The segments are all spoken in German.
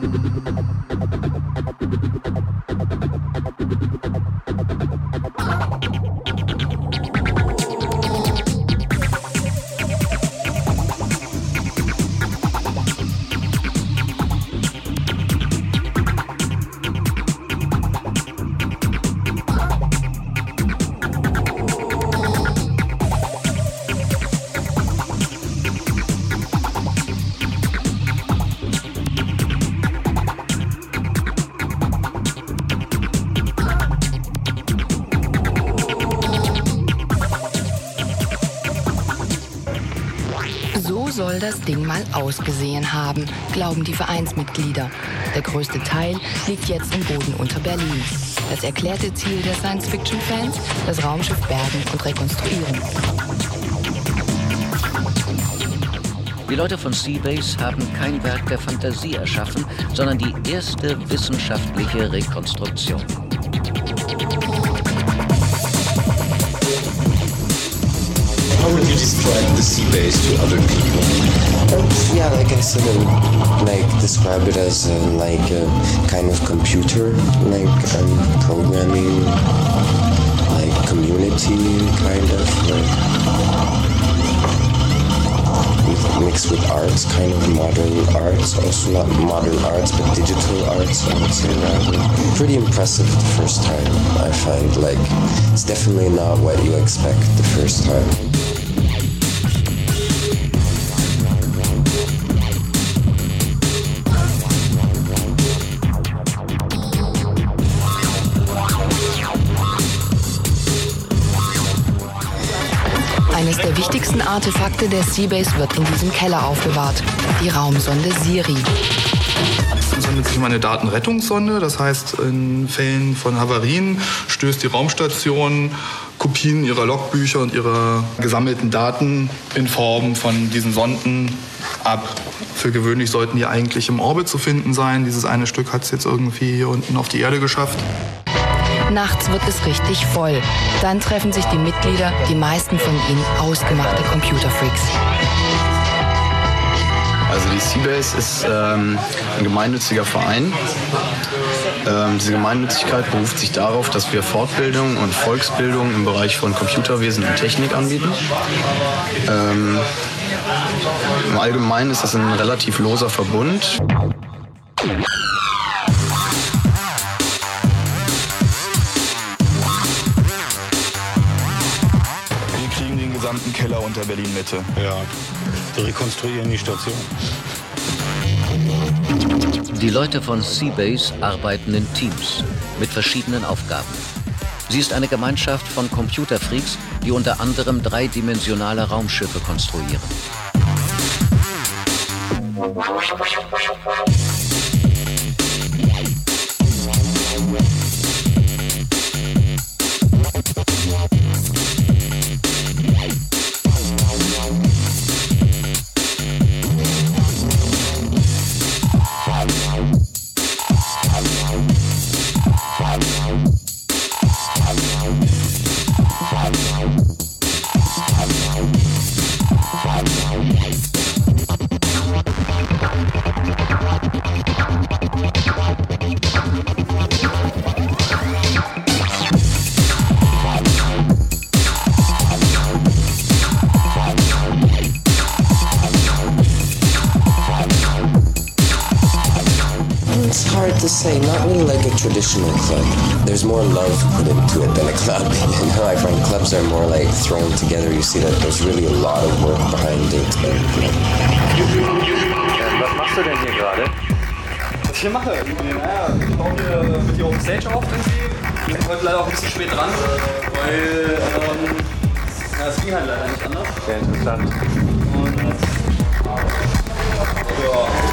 たまたまたまたまたま。Ausgesehen haben, glauben die Vereinsmitglieder. Der größte Teil liegt jetzt im Boden unter Berlin. Das erklärte Ziel der Science-Fiction-Fans, das Raumschiff bergen und rekonstruieren. Die Leute von Seabase haben kein Werk der Fantasie erschaffen, sondern die erste wissenschaftliche Rekonstruktion. How would you describe the Seabase to other people? Yeah, like I said, I like describe it as a, like a kind of computer, like um, programming, like community, kind of like mixed with arts, kind of modern arts, also not modern arts, but digital arts, I would say rather. Pretty impressive the first time, I find. Like, it's definitely not what you expect the first time. Wichtigsten Artefakte der Seabase wird in diesem Keller aufbewahrt. Die Raumsonde Siri. Es handelt sich um eine Datenrettungssonde. Das heißt, in Fällen von Havarien stößt die Raumstation Kopien ihrer Logbücher und ihrer gesammelten Daten in Form von diesen Sonden ab. Für gewöhnlich sollten die eigentlich im Orbit zu finden sein. Dieses eine Stück hat es jetzt irgendwie hier unten auf die Erde geschafft. Nachts wird es richtig voll. Dann treffen sich die Mitglieder, die meisten von ihnen ausgemachte Computerfreaks. Also die Seabase ist ähm, ein gemeinnütziger Verein. Ähm, diese Gemeinnützigkeit beruft sich darauf, dass wir Fortbildung und Volksbildung im Bereich von Computerwesen und Technik anbieten. Ähm, Im Allgemeinen ist das ein relativ loser Verbund. Gesamten Keller unter Berlin-Mitte. Ja, wir rekonstruieren die Station. Die Leute von Seabase arbeiten in Teams mit verschiedenen Aufgaben. Sie ist eine Gemeinschaft von Computerfreaks, die unter anderem dreidimensionale Raumschiffe konstruieren. Say, not really like a traditional club. There's more love put into it than a club. You know, I find clubs are more like thrown together. You see that there's really a lot of work behind it. And, you know. Was machst du denn hier gerade? Was ich hier mache? Naja, ich baue hier mit hier auf Stage auf irgendwie. Ich bin heute leider auch ein bisschen spät dran, weil ähm, ja, es ging halt leider nicht anders. Sehr interessant. Und, äh, ja.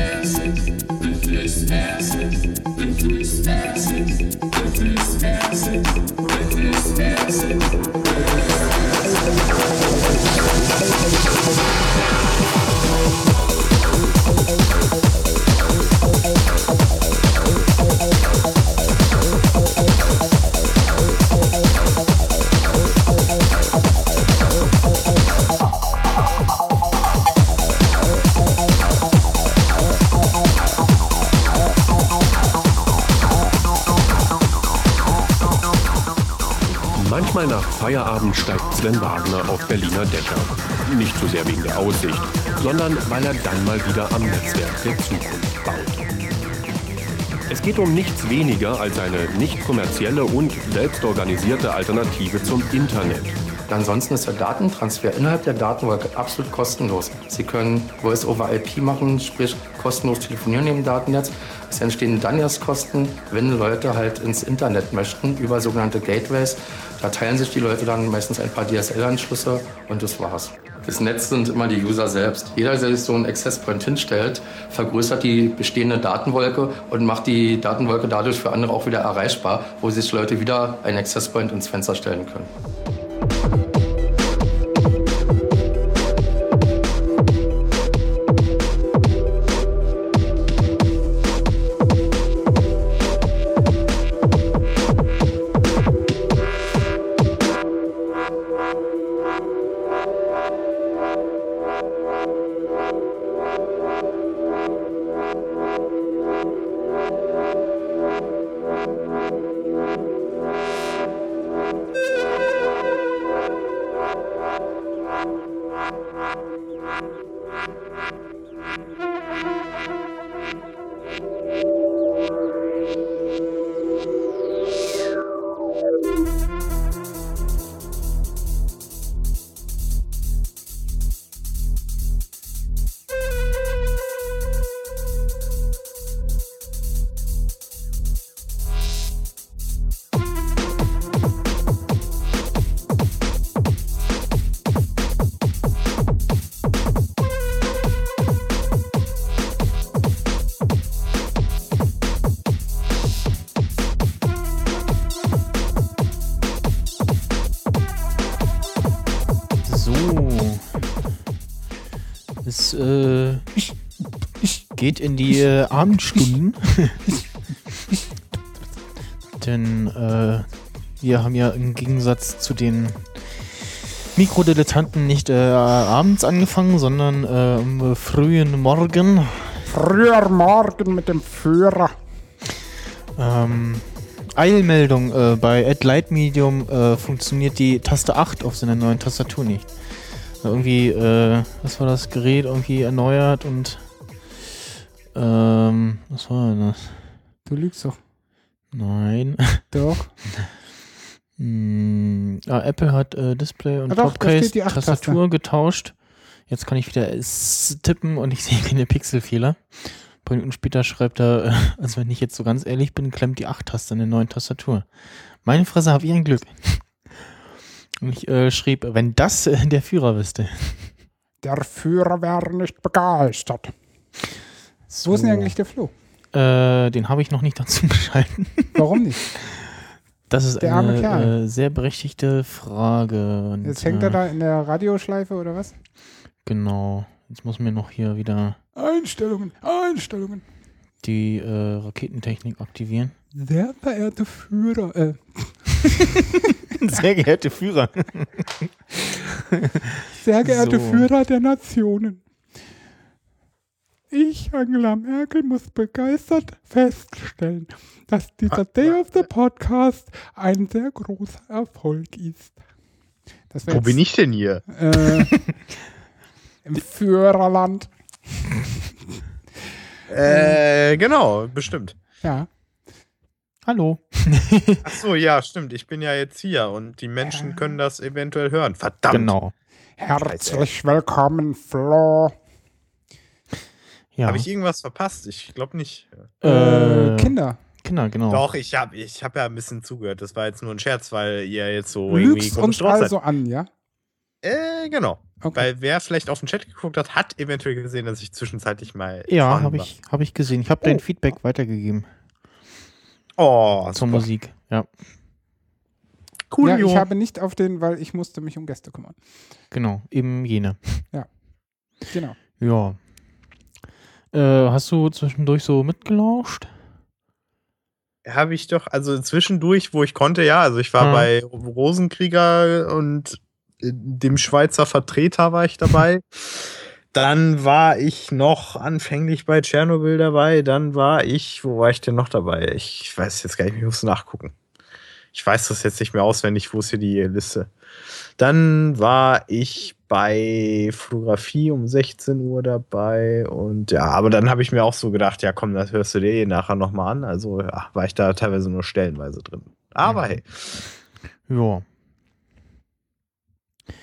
asses, the first asses, the first asses. Feierabend steigt Sven Wagner auf Berliner Dächer. Nicht so sehr wegen der Aussicht, sondern weil er dann mal wieder am Netzwerk der Zukunft baut. Es geht um nichts weniger als eine nicht kommerzielle und selbstorganisierte Alternative zum Internet. Ansonsten ist der Datentransfer innerhalb der Datenwolke absolut kostenlos. Sie können Voice over IP machen, sprich kostenlos telefonieren im Datennetz. Es entstehen dann erst Kosten, wenn Leute halt ins Internet möchten über sogenannte Gateways. Da teilen sich die Leute dann meistens ein paar DSL-Anschlüsse und das war's. Das Netz sind immer die User selbst. Jeder, der sich so einen Access Point hinstellt, vergrößert die bestehende Datenwolke und macht die Datenwolke dadurch für andere auch wieder erreichbar, wo sich Leute wieder einen Access Point ins Fenster stellen können. Geht in die äh, Abendstunden. Denn äh, wir haben ja im Gegensatz zu den Mikrodilettanten nicht äh, abends angefangen, sondern äh, am frühen Morgen. Früher Morgen mit dem Führer. Ähm, Eilmeldung, äh, bei Add Light Medium äh, funktioniert die Taste 8 auf seiner neuen Tastatur nicht. Irgendwie, äh, was war das Gerät irgendwie erneuert und ähm, was war denn das? Du lügst doch. Nein. Doch. Hm, ah, Apple hat äh, Display und Ah, doch, Topcase steht die 8 Tastatur getauscht. Jetzt kann ich wieder S tippen und ich sehe keine Pixelfehler. Ein paar Minuten später schreibt er, äh, also wenn ich jetzt so ganz ehrlich bin, klemmt die 8-Taste in der neuen Tastatur. Meine Fresse, hab ich ein Glück. Und ich äh, schrieb, wenn das äh, der Führer wüsste. Der Führer wäre nicht begeistert. Wo ist denn So. eigentlich der Flo? Äh, den habe ich noch nicht dazu geschalten. Warum nicht? Das ist Der eine äh, sehr berechtigte Frage. Und, Jetzt hängt äh, er da in der Radioschleife oder was? Genau. Jetzt muss mir noch hier wieder Einstellungen, Einstellungen. die äh, Raketentechnik aktivieren. Sehr verehrte Führer, äh, Sehr geehrte Führer. sehr geehrte So. Führer der Nationen. Ich, Angela Merkel, muss begeistert feststellen, dass dieser Day of the Podcast ein sehr großer Erfolg ist. Wo jetzt, bin ich denn hier? Äh, Im Führerland. Äh, genau, bestimmt. Ja. Hallo. Ach so, ja, stimmt. Ich bin ja jetzt hier und die Menschen können das eventuell hören. Verdammt. Genau. Herzlich willkommen, Flo. Ja. Habe ich irgendwas verpasst? Ich glaube nicht. Äh, Kinder. Kinder, genau. Doch, ich habe ich hab ja ein bisschen zugehört. Das war jetzt nur ein Scherz, weil ihr jetzt so Du irgendwie lügst komisch uns seid. also an, ja? Äh, genau. Okay. Weil wer vielleicht auf den Chat geguckt hat, hat eventuell gesehen, dass ich zwischenzeitlich mal. Ja, habe ich, hab ich gesehen. Ich habe dein Feedback weitergegeben Oh, zur super. Musik. Ja, Cool, ja, ich habe nicht auf den, weil ich musste mich um Gäste kümmern. genau. Eben jene. Genau. Ja. Äh, hast du zwischendurch so mitgelauscht? Habe ich doch, also zwischendurch, wo ich konnte, ja. Also ich war Hm. bei Rosenkrieger und äh, dem Schweizer Vertreter war ich dabei. Dann war ich noch anfänglich bei Tschernobyl dabei. Dann war ich, wo war ich denn noch dabei? Ich weiß jetzt gar nicht, ich muss nachgucken. Ich weiß das jetzt nicht mehr auswendig, wo ist hier die Liste. Dann war ich bei Fotografie um 16 Uhr dabei und ja, aber dann habe ich mir auch so gedacht, ja komm, das hörst du dir eh nachher nochmal an. Also ja, war ich da teilweise nur stellenweise drin. Aber hey, Ja.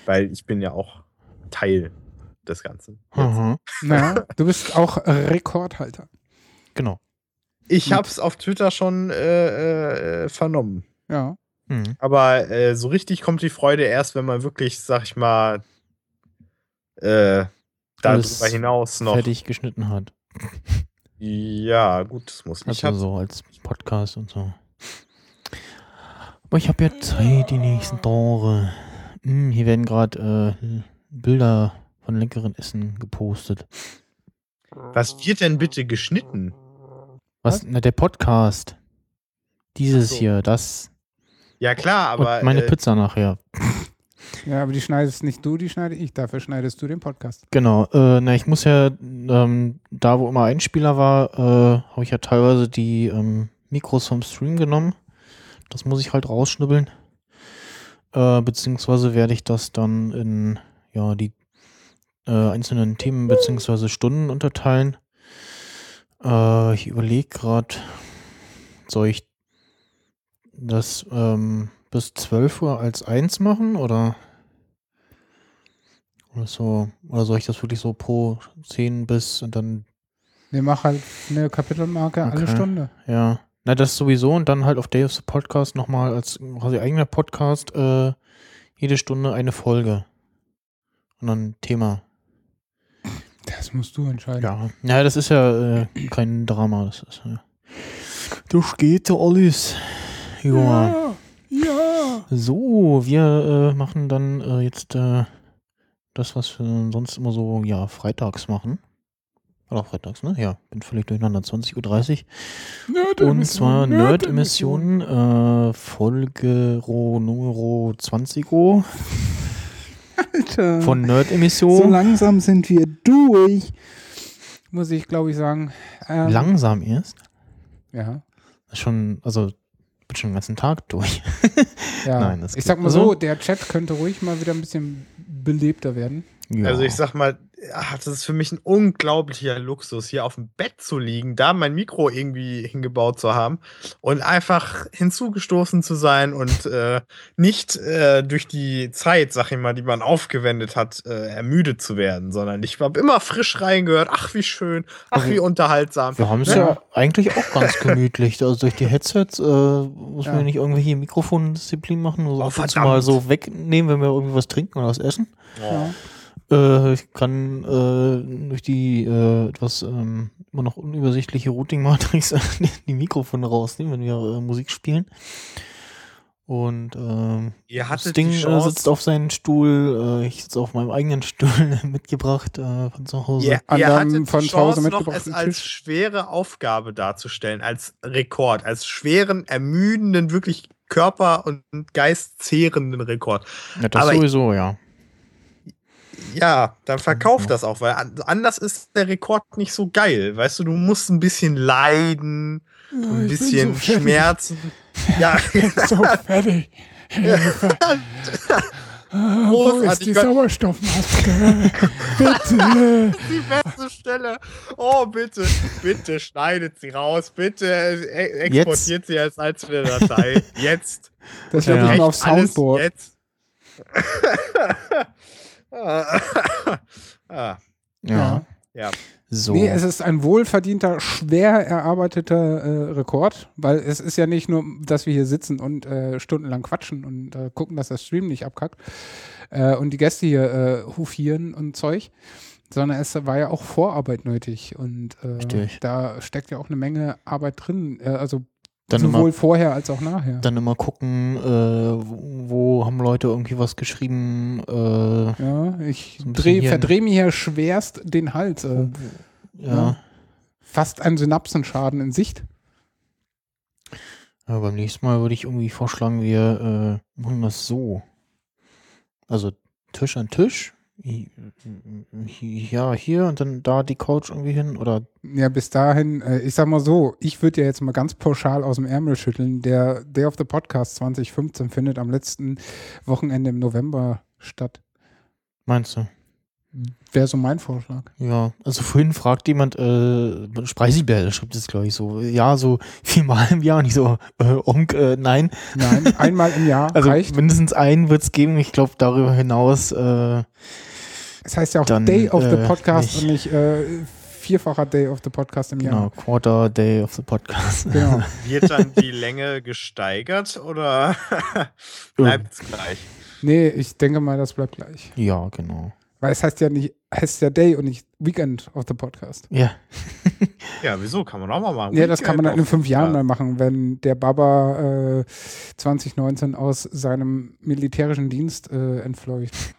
weil ich bin ja auch Teil des Ganzen. Mhm. Na, du bist auch Rekordhalter. Genau. Ich Gut. hab's auf Twitter schon äh, äh, vernommen. Ja. Mhm. Aber äh, so richtig kommt die Freude erst, wenn man wirklich, sag ich mal, äh, darüber hinaus noch. fertig geschnitten hat. Ja, gut, das muss ich. Also so als Podcast und so. Aber ich habe ja Zeit die nächsten Tage. Hm, hier werden gerade äh, Bilder von leckeren Essen gepostet. Was wird denn bitte geschnitten? Was? Na, der Podcast. Dieses so. hier, das. Ja, klar, aber. und meine äh, Pizza nachher. Ja, aber die schneidest nicht du, die schneide ich. Dafür schneidest du den Podcast. Genau. Äh, na, ich muss ja, ähm, da wo immer Einspieler war, äh, habe ich ja teilweise die ähm, Mikros vom Stream genommen. Das muss ich halt rausschnibbeln. Äh, beziehungsweise werde ich das dann in ja, die äh, einzelnen Themen beziehungsweise Stunden unterteilen. Äh, ich überlege gerade, soll ich das ähm, bis 12 Uhr als eins machen oder? Oder so, oder soll ich das wirklich so pro 10 bis und dann. Wir machen halt eine Kapitelmarke alle Okay. Stunde. Ja. Na, das sowieso und dann halt auf Day of the Podcast nochmal als quasi eigener Podcast äh, jede Stunde eine Folge. Und dann ein Thema. Das musst du entscheiden. Ja. Ja, das ist ja äh, kein Drama. Das ist ja. Das geht ja alles. Ja. Ja. So, wir äh, machen dann äh, jetzt äh, das, was wir sonst immer so, ja, freitags machen. Oder freitags, ne? Ja, bin völlig durcheinander. 20.30 Uhr. Und zwar Nerd-Emission. Nerd-Emission, äh, Folge Ro Numero 20 -o Alter. von So Nerd-Emission. langsam sind wir durch. Muss ich, glaube ich, sagen. Ähm, Langsam erst. Ja. Schon, also, bin schon den ganzen Tag durch. ja. Nein, das ich sag mal also- so, der Chat könnte ruhig mal wieder ein bisschen belebter werden. Ja. Also ich sag mal, ach, das ist für mich ein unglaublicher Luxus, hier auf dem Bett zu liegen, da mein Mikro irgendwie hingebaut zu haben und einfach hinzugestoßen zu sein und äh, nicht äh, durch die Zeit, sag ich mal, die man aufgewendet hat, äh, ermüdet zu werden, sondern ich habe immer frisch reingehört. Ach, wie schön, ach, wie unterhaltsam. Wir haben es Ne? ja eigentlich auch ganz gemütlich. Also durch die Headsets äh, muss man Ja. ja nicht irgendwelche Mikrofondisziplin machen. Also Oh, ab und zu verdammt. mal so wegnehmen, wenn wir irgendwie was trinken oder was essen. Oh. Äh, ich kann äh, durch die äh, etwas ähm, immer noch unübersichtliche Routing-Matrix die Mikrofone rausnehmen, wenn wir äh, Musik spielen. Und ähm, Ihr das Ding äh, sitzt auf seinen Stuhl. Äh, ich sitze auf meinem eigenen Stuhl mitgebracht äh, von zu Hause. An ihr hattet von die zu Hause Chance, noch es als schwere Aufgabe darzustellen, als Rekord, als schweren, ermüdenden, wirklich Körper- und geistzehrenden Rekord. Ja, das Aber ich- sowieso, ja. Ja, dann verkauf das auch, weil an- anders ist der Rekord nicht so geil. Weißt du, du musst ein bisschen leiden, ein ich bin bisschen so fertig. Schmerzen. Ja, So fertig. Hilfe. Ah, Wo ist die. Sauerstoffmaske? Bitte. die beste Stelle. Oh, bitte, bitte schneidet sie raus. Bitte äh, exportiert sie als einzelne Datei. Jetzt. Das Ja. wird nicht Echt mehr auf Soundboard. Jetzt. Ah. Ja. Ja. So. Nee, es ist ein wohlverdienter, schwer erarbeiteter äh, Rekord, weil es ist ja nicht nur, dass wir hier sitzen und äh, stundenlang quatschen und äh, gucken, dass der Stream nicht abkackt äh, und die Gäste hier äh, hufieren und Zeug, sondern es war ja auch Vorarbeit nötig und äh, da steckt ja auch eine Menge Arbeit drin, äh, also Dann sowohl immer- vorher als auch nachher. Dann immer gucken, äh, wo, haben Leute irgendwie was geschrieben. Äh, ja, ich so dreh, verdrehe mir hier schwerst den Hals. Äh, Ja. Fast ein Synapsenschaden in Sicht. Ja, beim nächsten Mal würde ich irgendwie vorschlagen, wir äh, machen das so. Also Tisch an Tisch. Ja, hier und dann da die Couch irgendwie hin oder Ja, bis dahin, äh, ich sag mal so, ich würde ja jetzt mal ganz pauschal aus dem Ärmel schütteln. Der Day of the Podcast 2015 findet am letzten Wochenende im November statt. meinst du? Wäre so mein Vorschlag. Ja, also vorhin fragt jemand, äh, Spreisibär, schreibt es glaube ich so, ja, so viermal im Jahr und ich so, äh, Onk, äh, nein. Nein, einmal im Jahr Also reicht. mindestens einen wird es geben, ich glaube darüber hinaus, äh, Es heißt ja auch dann, Day of the äh, Podcast nicht. und nicht äh, vierfacher Day of the Podcast im genau, Jahr. Quarter Day of the Podcast. Genau. Wird dann die Länge gesteigert oder bleibt es gleich? Nee, ich denke mal, das bleibt gleich. Ja, genau. Weil es heißt ja nicht, heißt ja Day und nicht Weekend of the Podcast. Ja. Ja, wieso? Kann man auch mal machen. Ja, das kann man dann in fünf Jahren Ja. mal machen, wenn der Baba äh, 2019 aus seinem militärischen Dienst äh, entfleucht.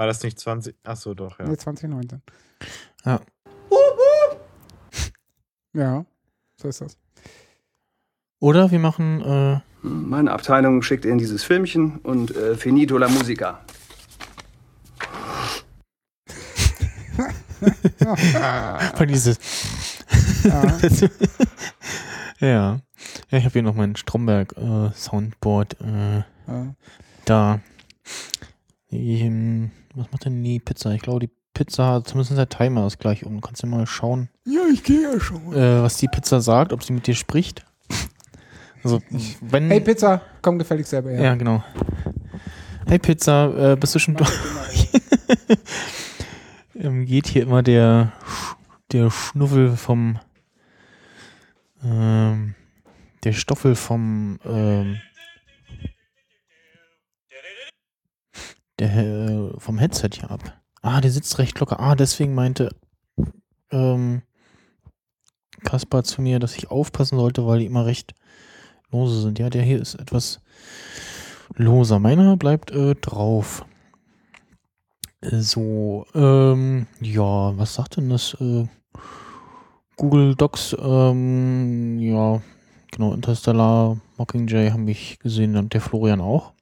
War das nicht 20? Achso, doch, ja. Nee, 2019. Ja. Ja, so ist das. Oder wir machen, äh, Meine Abteilung schickt in dieses Filmchen und äh, finito la musica. Von dieses. Ja. ja. Ja, ich habe hier noch mein Stromberg äh, Soundboard äh, Ja. da. Ähm, was macht denn die Pizza? Ich glaube, die Pizza, zumindest der Timer ist gleich um. Kannst du mal schauen, Ja, ich gehe ja schon. äh, was die Pizza sagt, ob sie mit dir spricht? Also, wenn. Hey Pizza, komm gefälligst selber her. Ja, genau. Hey Pizza, äh, bist du schon durch? ähm, geht hier immer der, der Schnuffel vom, ähm, der Stoffel vom, ähm, der, äh, vom Headset hier ab. Ah, der sitzt recht locker. Ah, deswegen meinte, ähm, Kaspar zu mir, dass ich aufpassen sollte, weil die immer recht lose sind. Ja, der hier ist etwas loser. Meiner bleibt äh, drauf. So, ähm, ja, was sagt denn das? Äh, Google Docs, ähm, ja, genau, Interstellar, Mockingjay haben mich gesehen und der Florian auch.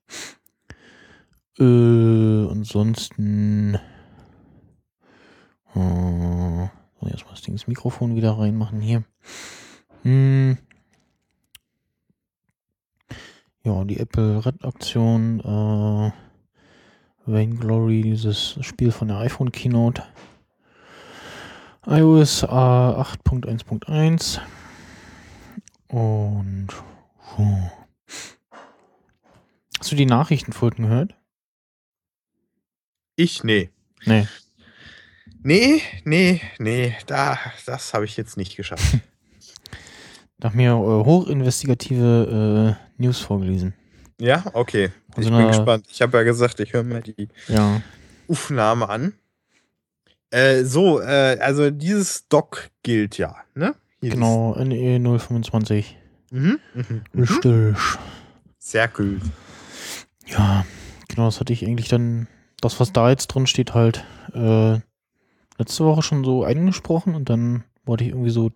Äh, ansonsten, äh, erstmal das Ding das Mikrofon wieder reinmachen hier. Hm. Ja, die Apple Red Aktion, äh, Vainglory, dieses Spiel von der iPhone Keynote. iOS äh, 8.1.1 und puh. Hast du die Nachrichtenfolgen gehört? Ich, nee. Nee. Nee, nee, nee, da, das habe ich jetzt nicht geschafft. Nach mir äh, hochinvestigative äh, News vorgelesen. ja, okay. Also ich bin eine- gespannt. Ich habe ja gesagt, ich höre mir die Ja. Aufnahme an. Äh, so, äh, also dieses Doc gilt ja, ne? Hier Genau, NE 025. Mhm, mhm, mhm. Richtig. Sehr cool. Ja, genau, das hatte ich eigentlich dann, das, was da jetzt drin steht, halt äh, letzte Woche schon so eingesprochen und dann wollte ich irgendwie so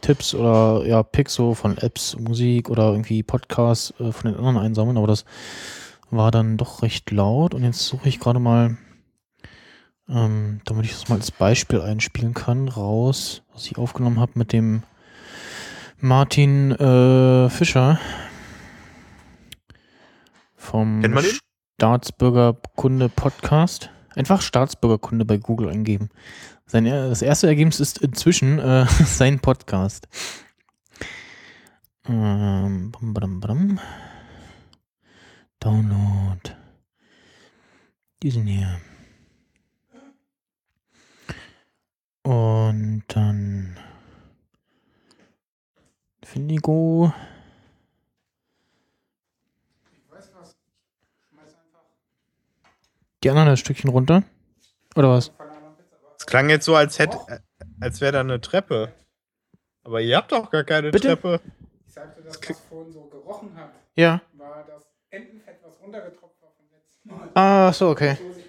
Tipps oder ja, Picks so von Apps, Musik oder irgendwie Podcasts äh, von den anderen einsammeln, aber das war dann doch recht laut und jetzt suche ich gerade mal, ähm, damit ich das mal als Beispiel einspielen kann, raus, was ich aufgenommen habe mit dem Martin äh, Fischer vom Kennt man den? Staatsbürgerkunde Podcast. Einfach Staatsbürgerkunde bei Google eingeben. Sein, das erste Ergebnis ist inzwischen äh, sein Podcast. Ähm, bam, badam, badam. Download. Diesen hier. Und dann Findigo. Die anderen ein Stückchen runter? Oder was? Es klang jetzt so, als hätte, äh, als wäre da eine Treppe. Aber ihr habt doch gar keine Bitte? Treppe. Ich sagte, dass was vorhin so gerochen hat, Ja. war das Entenfett, was runtergetropft war vom letzten Mal. Ah, so, okay. Das.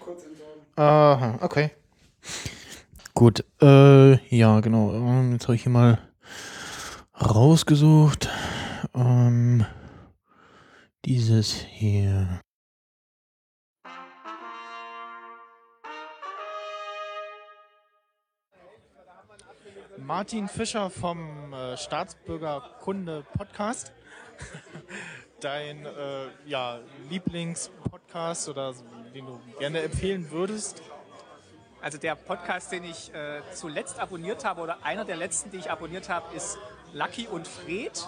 Aha, okay. Gut, äh, ja, genau. Ähm, Jetzt habe ich hier mal rausgesucht. Ähm, dieses hier. Martin Fischer vom äh, Staatsbürgerkunde Podcast. Dein äh, ja, Lieblingspodcast oder den du gerne empfehlen würdest? Also der Podcast, den ich äh, zuletzt abonniert habe oder einer der letzten, die ich abonniert habe, ist Lucky und Fred.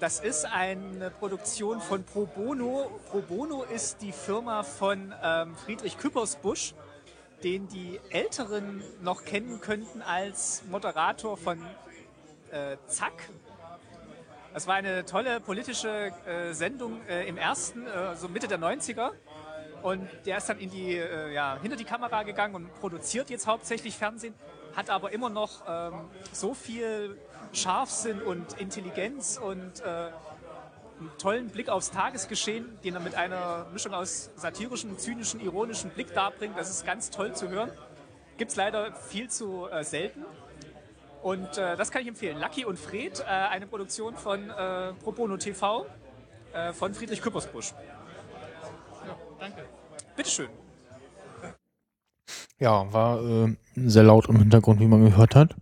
Das ist eine Produktion von Pro Bono. Pro Bono ist die Firma von ähm, Friedrich Küppersbusch, den die Älteren noch kennen könnten als Moderator von äh, Zack. Das war eine tolle politische äh, Sendung äh, im ersten, äh, so Mitte der 90er. Und der ist dann in die, äh, ja, hinter die Kamera gegangen und produziert jetzt hauptsächlich Fernsehen, hat aber immer noch ähm, so viel Scharfsinn und Intelligenz und äh, einen tollen Blick aufs Tagesgeschehen, den er mit einer Mischung aus satirischem, zynischen, ironischen Blick darbringt. Das ist ganz toll zu hören. Gibt es leider viel zu äh, selten. Und äh, das kann ich empfehlen. Lucky und Fred, äh, eine Produktion von äh, Pro Bono TV äh, von Friedrich Küppersbusch. Ja, danke. Bitteschön. Ja, war äh, sehr laut im Hintergrund, wie man gehört hat.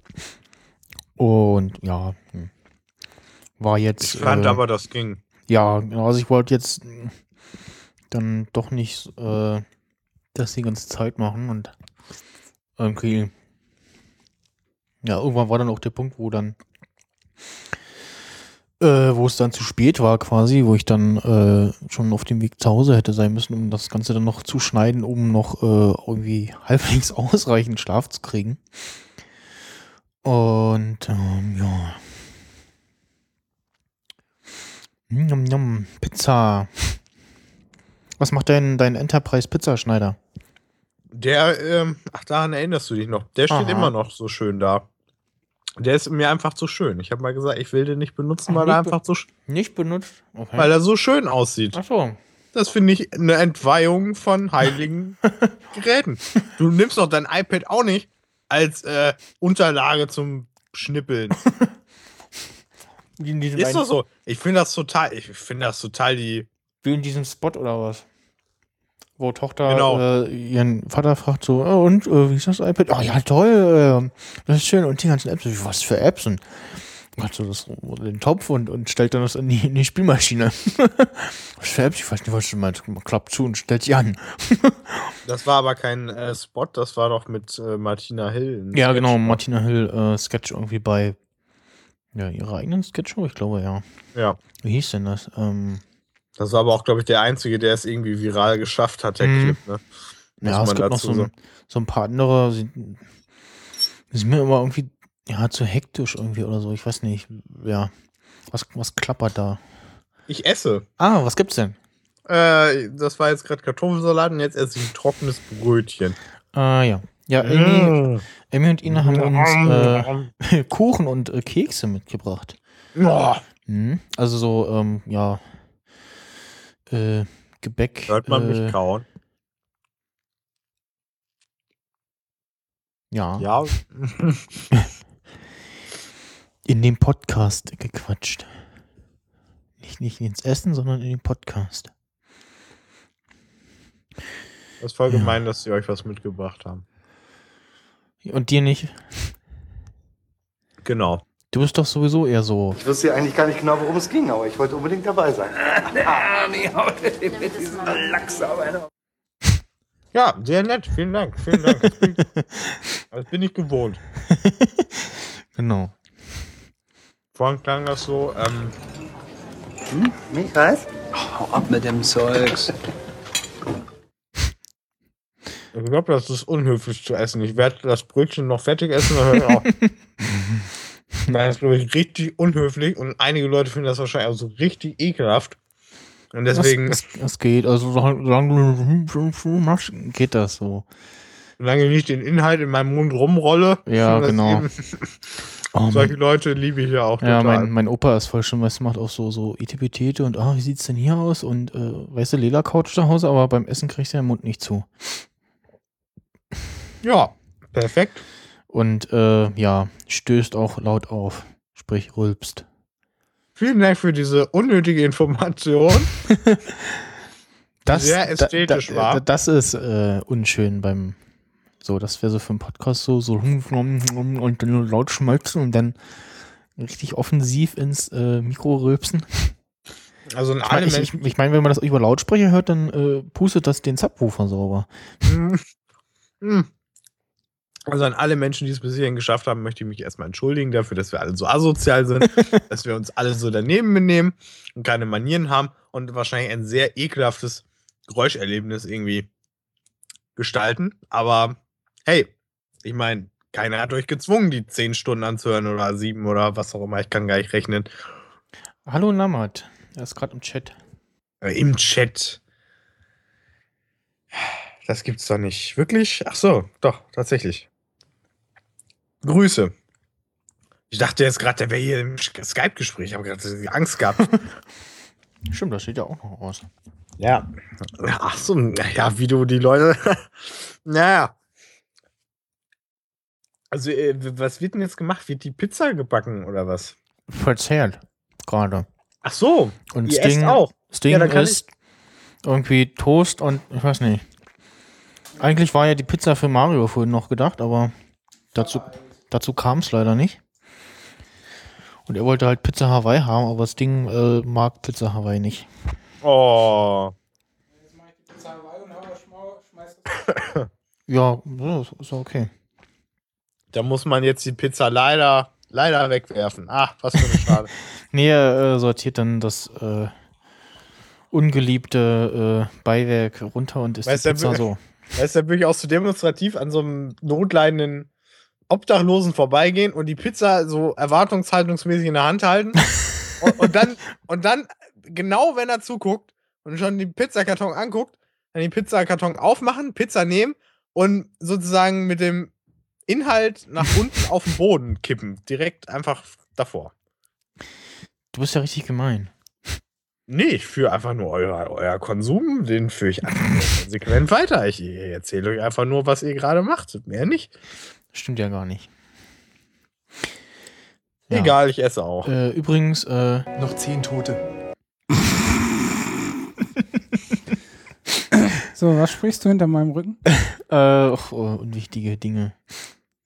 Und ja, hm. war jetzt. Ich fand äh, aber, das ging. Ja, also ich wollte jetzt dann doch nicht äh, das die ganze Zeit machen und irgendwie. Ja, irgendwann war dann auch der Punkt, wo dann äh, wo es dann zu spät war quasi, wo ich dann äh, schon auf dem Weg zu Hause hätte sein müssen, um das Ganze dann noch zu schneiden, um noch äh, irgendwie halbwegs ausreichend Schlaf zu kriegen. Und ähm, ja. Njam, njam, Pizza. Was macht dein, dein Enterprise-Pizzaschneider? Der, ähm, ach, daran erinnerst du dich noch. Der steht Aha. immer noch so schön da. Der ist mir einfach zu schön. Ich habe mal gesagt, ich will den nicht benutzen, weil nicht er einfach so, Nicht benutzt? Okay. weil er so schön aussieht. Ach so. Das finde ich eine Entweihung von heiligen Geräten. Du nimmst doch dein iPad auch nicht als äh, Unterlage zum Schnippeln. In diesem Ist doch so. Ich finde das total, ich finde das total die. Wie in diesem Spot oder was? Wo Tochter Genau. äh, ihren Vater fragt so, "Ah, und, äh, wie ist das iPad? Oh ja, toll, äh, das ist schön. Und die ganzen Apps, was für Apps? Und hat so das, den Topf und, und stellt dann das in die, in die Spielmaschine. was für Apps? Ich weiß nicht, was du meinst. Klappt zu und stellt die an. Das war aber kein äh, Spot, das war doch mit äh, Martina Hill. Ja, Sketch. genau, Martina Hill äh, Sketch irgendwie bei ja, ihrer eigenen Sketchshow, ich glaube, ja. Ja. Wie hieß denn das? Ähm, Das war aber auch, glaube ich, der Einzige, der es irgendwie viral geschafft hat, der Mhm. Clip. Ne? Muss Ja, es gibt noch dazu so ein, so ein paar andere, sie, die sind mir immer irgendwie, ja, zu hektisch irgendwie oder so. Ich weiß nicht. Ja. Was, was klappert da? Ich esse. Ah, was gibt's denn? Äh, das war jetzt gerade Kartoffelsalat und jetzt esse ich ein trockenes Brötchen. Ah, ja. Ja, Amy, Amy und Ina haben uns äh, Kuchen und äh, Kekse mitgebracht. Boah. Mhm. Also so, ähm, ja, äh, Gebäck. Hört man äh, mich kauen? Ja. Ja. in dem Podcast gequatscht. Nicht, nicht ins Essen, sondern in den Podcast. Das ist voll gemein, dass sie euch was mitgebracht haben. Und dir nicht? Genau. Du bist doch sowieso eher so. Ich wusste ja eigentlich gar nicht genau, worum es ging, aber ich wollte unbedingt dabei sein. Ja, sehr nett. Vielen Dank. Vielen Dank. Das bin, das bin ich gewohnt. Vorhin klang das so, ähm, Hm? Milchreis? Hau ab mit dem Zeugs. Ich glaube, das ist unhöflich zu essen. Ich werde das Brötchen noch fertig essen. Dann höre ich auf. Das ist, glaube ich, richtig unhöflich und einige Leute finden das wahrscheinlich auch so richtig ekelhaft. Und deswegen. Es, es, es geht, also solange du machst, geht das so. Solange ich nicht den Inhalt in meinem Mund rumrolle. Ja, das genau. Oh, Solche Leute liebe ich ja auch Ja, total. mein, mein Opa ist voll schon, was macht auch so, so Etepetete und ah, wie sieht's denn hier aus? Und äh, weißt du, Ledercouch zu Hause, aber beim Essen kriegt er den Mund nicht zu. Ja, perfekt. Und äh, ja, stößt auch laut auf, sprich rülpst. Vielen Dank für diese unnötige Information. Das, sehr ästhetisch da, war. Da, das ist äh, unschön beim, so, das wäre so für einen Podcast so, so und dann laut schmalzen und dann richtig offensiv ins äh, Mikro rülpsen. Also in Ich meine, ich, ich, mein, wenn man das über Lautsprecher hört, dann äh, pustet das den Subwoofer sauber. Hm. Also an alle Menschen, die es bis hierhin geschafft haben, möchte ich mich erstmal entschuldigen dafür, dass wir alle so asozial sind, dass wir uns alle so daneben benehmen und keine Manieren haben und wahrscheinlich ein sehr ekelhaftes Geräuscherlebnis irgendwie gestalten. Aber hey, ich meine, keiner hat euch gezwungen, die zehn Stunden anzuhören oder sieben oder was auch immer. Ich kann gar nicht rechnen. Hallo Namat, er ist gerade im Chat. Äh, Im Chat. Das gibt's doch nicht. Wirklich? Ach so, doch, tatsächlich. Grüße. Ich dachte jetzt gerade, der wäre hier im Skype-Gespräch. Ich habe gerade Angst gehabt. Stimmt, das steht ja auch noch aus. ja. Ach so, ja, wie du die Leute. naja. Also, äh, was wird denn jetzt gemacht? Wird die Pizza gebacken oder was? Verzehrt, gerade. Ach so, Und ihr Sting, auch. Sting Ja, ist irgendwie Toast und ich weiß nicht. Eigentlich war ja die Pizza für Mario vorhin noch gedacht, aber dazu, dazu kam es leider nicht. Und er wollte halt Pizza Hawaii haben, aber das Ding äh, mag Pizza Hawaii nicht. Oh. Ja, ja, ist ist okay. Da muss man jetzt die Pizza leider, leider wegwerfen. Ach, was für eine Schade. Nee, er äh, sortiert dann das äh, ungeliebte äh, Beiwerk runter und isst Weißt Pizza so. Da würde ich auch so demonstrativ an so einem notleidenden Obdachlosen vorbeigehen und die Pizza so erwartungshaltungsmäßig in der Hand halten. und, und, dann, und dann, genau wenn er zuguckt und schon den Pizzakarton anguckt, dann den Pizzakarton aufmachen, Pizza nehmen und sozusagen mit dem Inhalt nach unten auf den Boden kippen. Direkt einfach davor. Du bist ja richtig gemein. Nee, ich führe einfach nur euer, euer Konsum, den führe ich einfach nur konsequent weiter. Ich erzähle euch einfach nur, was ihr gerade macht. Mehr nicht. Stimmt ja gar nicht. Egal, ich esse auch. Äh, übrigens, äh, Noch zehn Tote. So, was sprichst du hinter meinem Rücken? äh, ach, oh, unwichtige Dinge.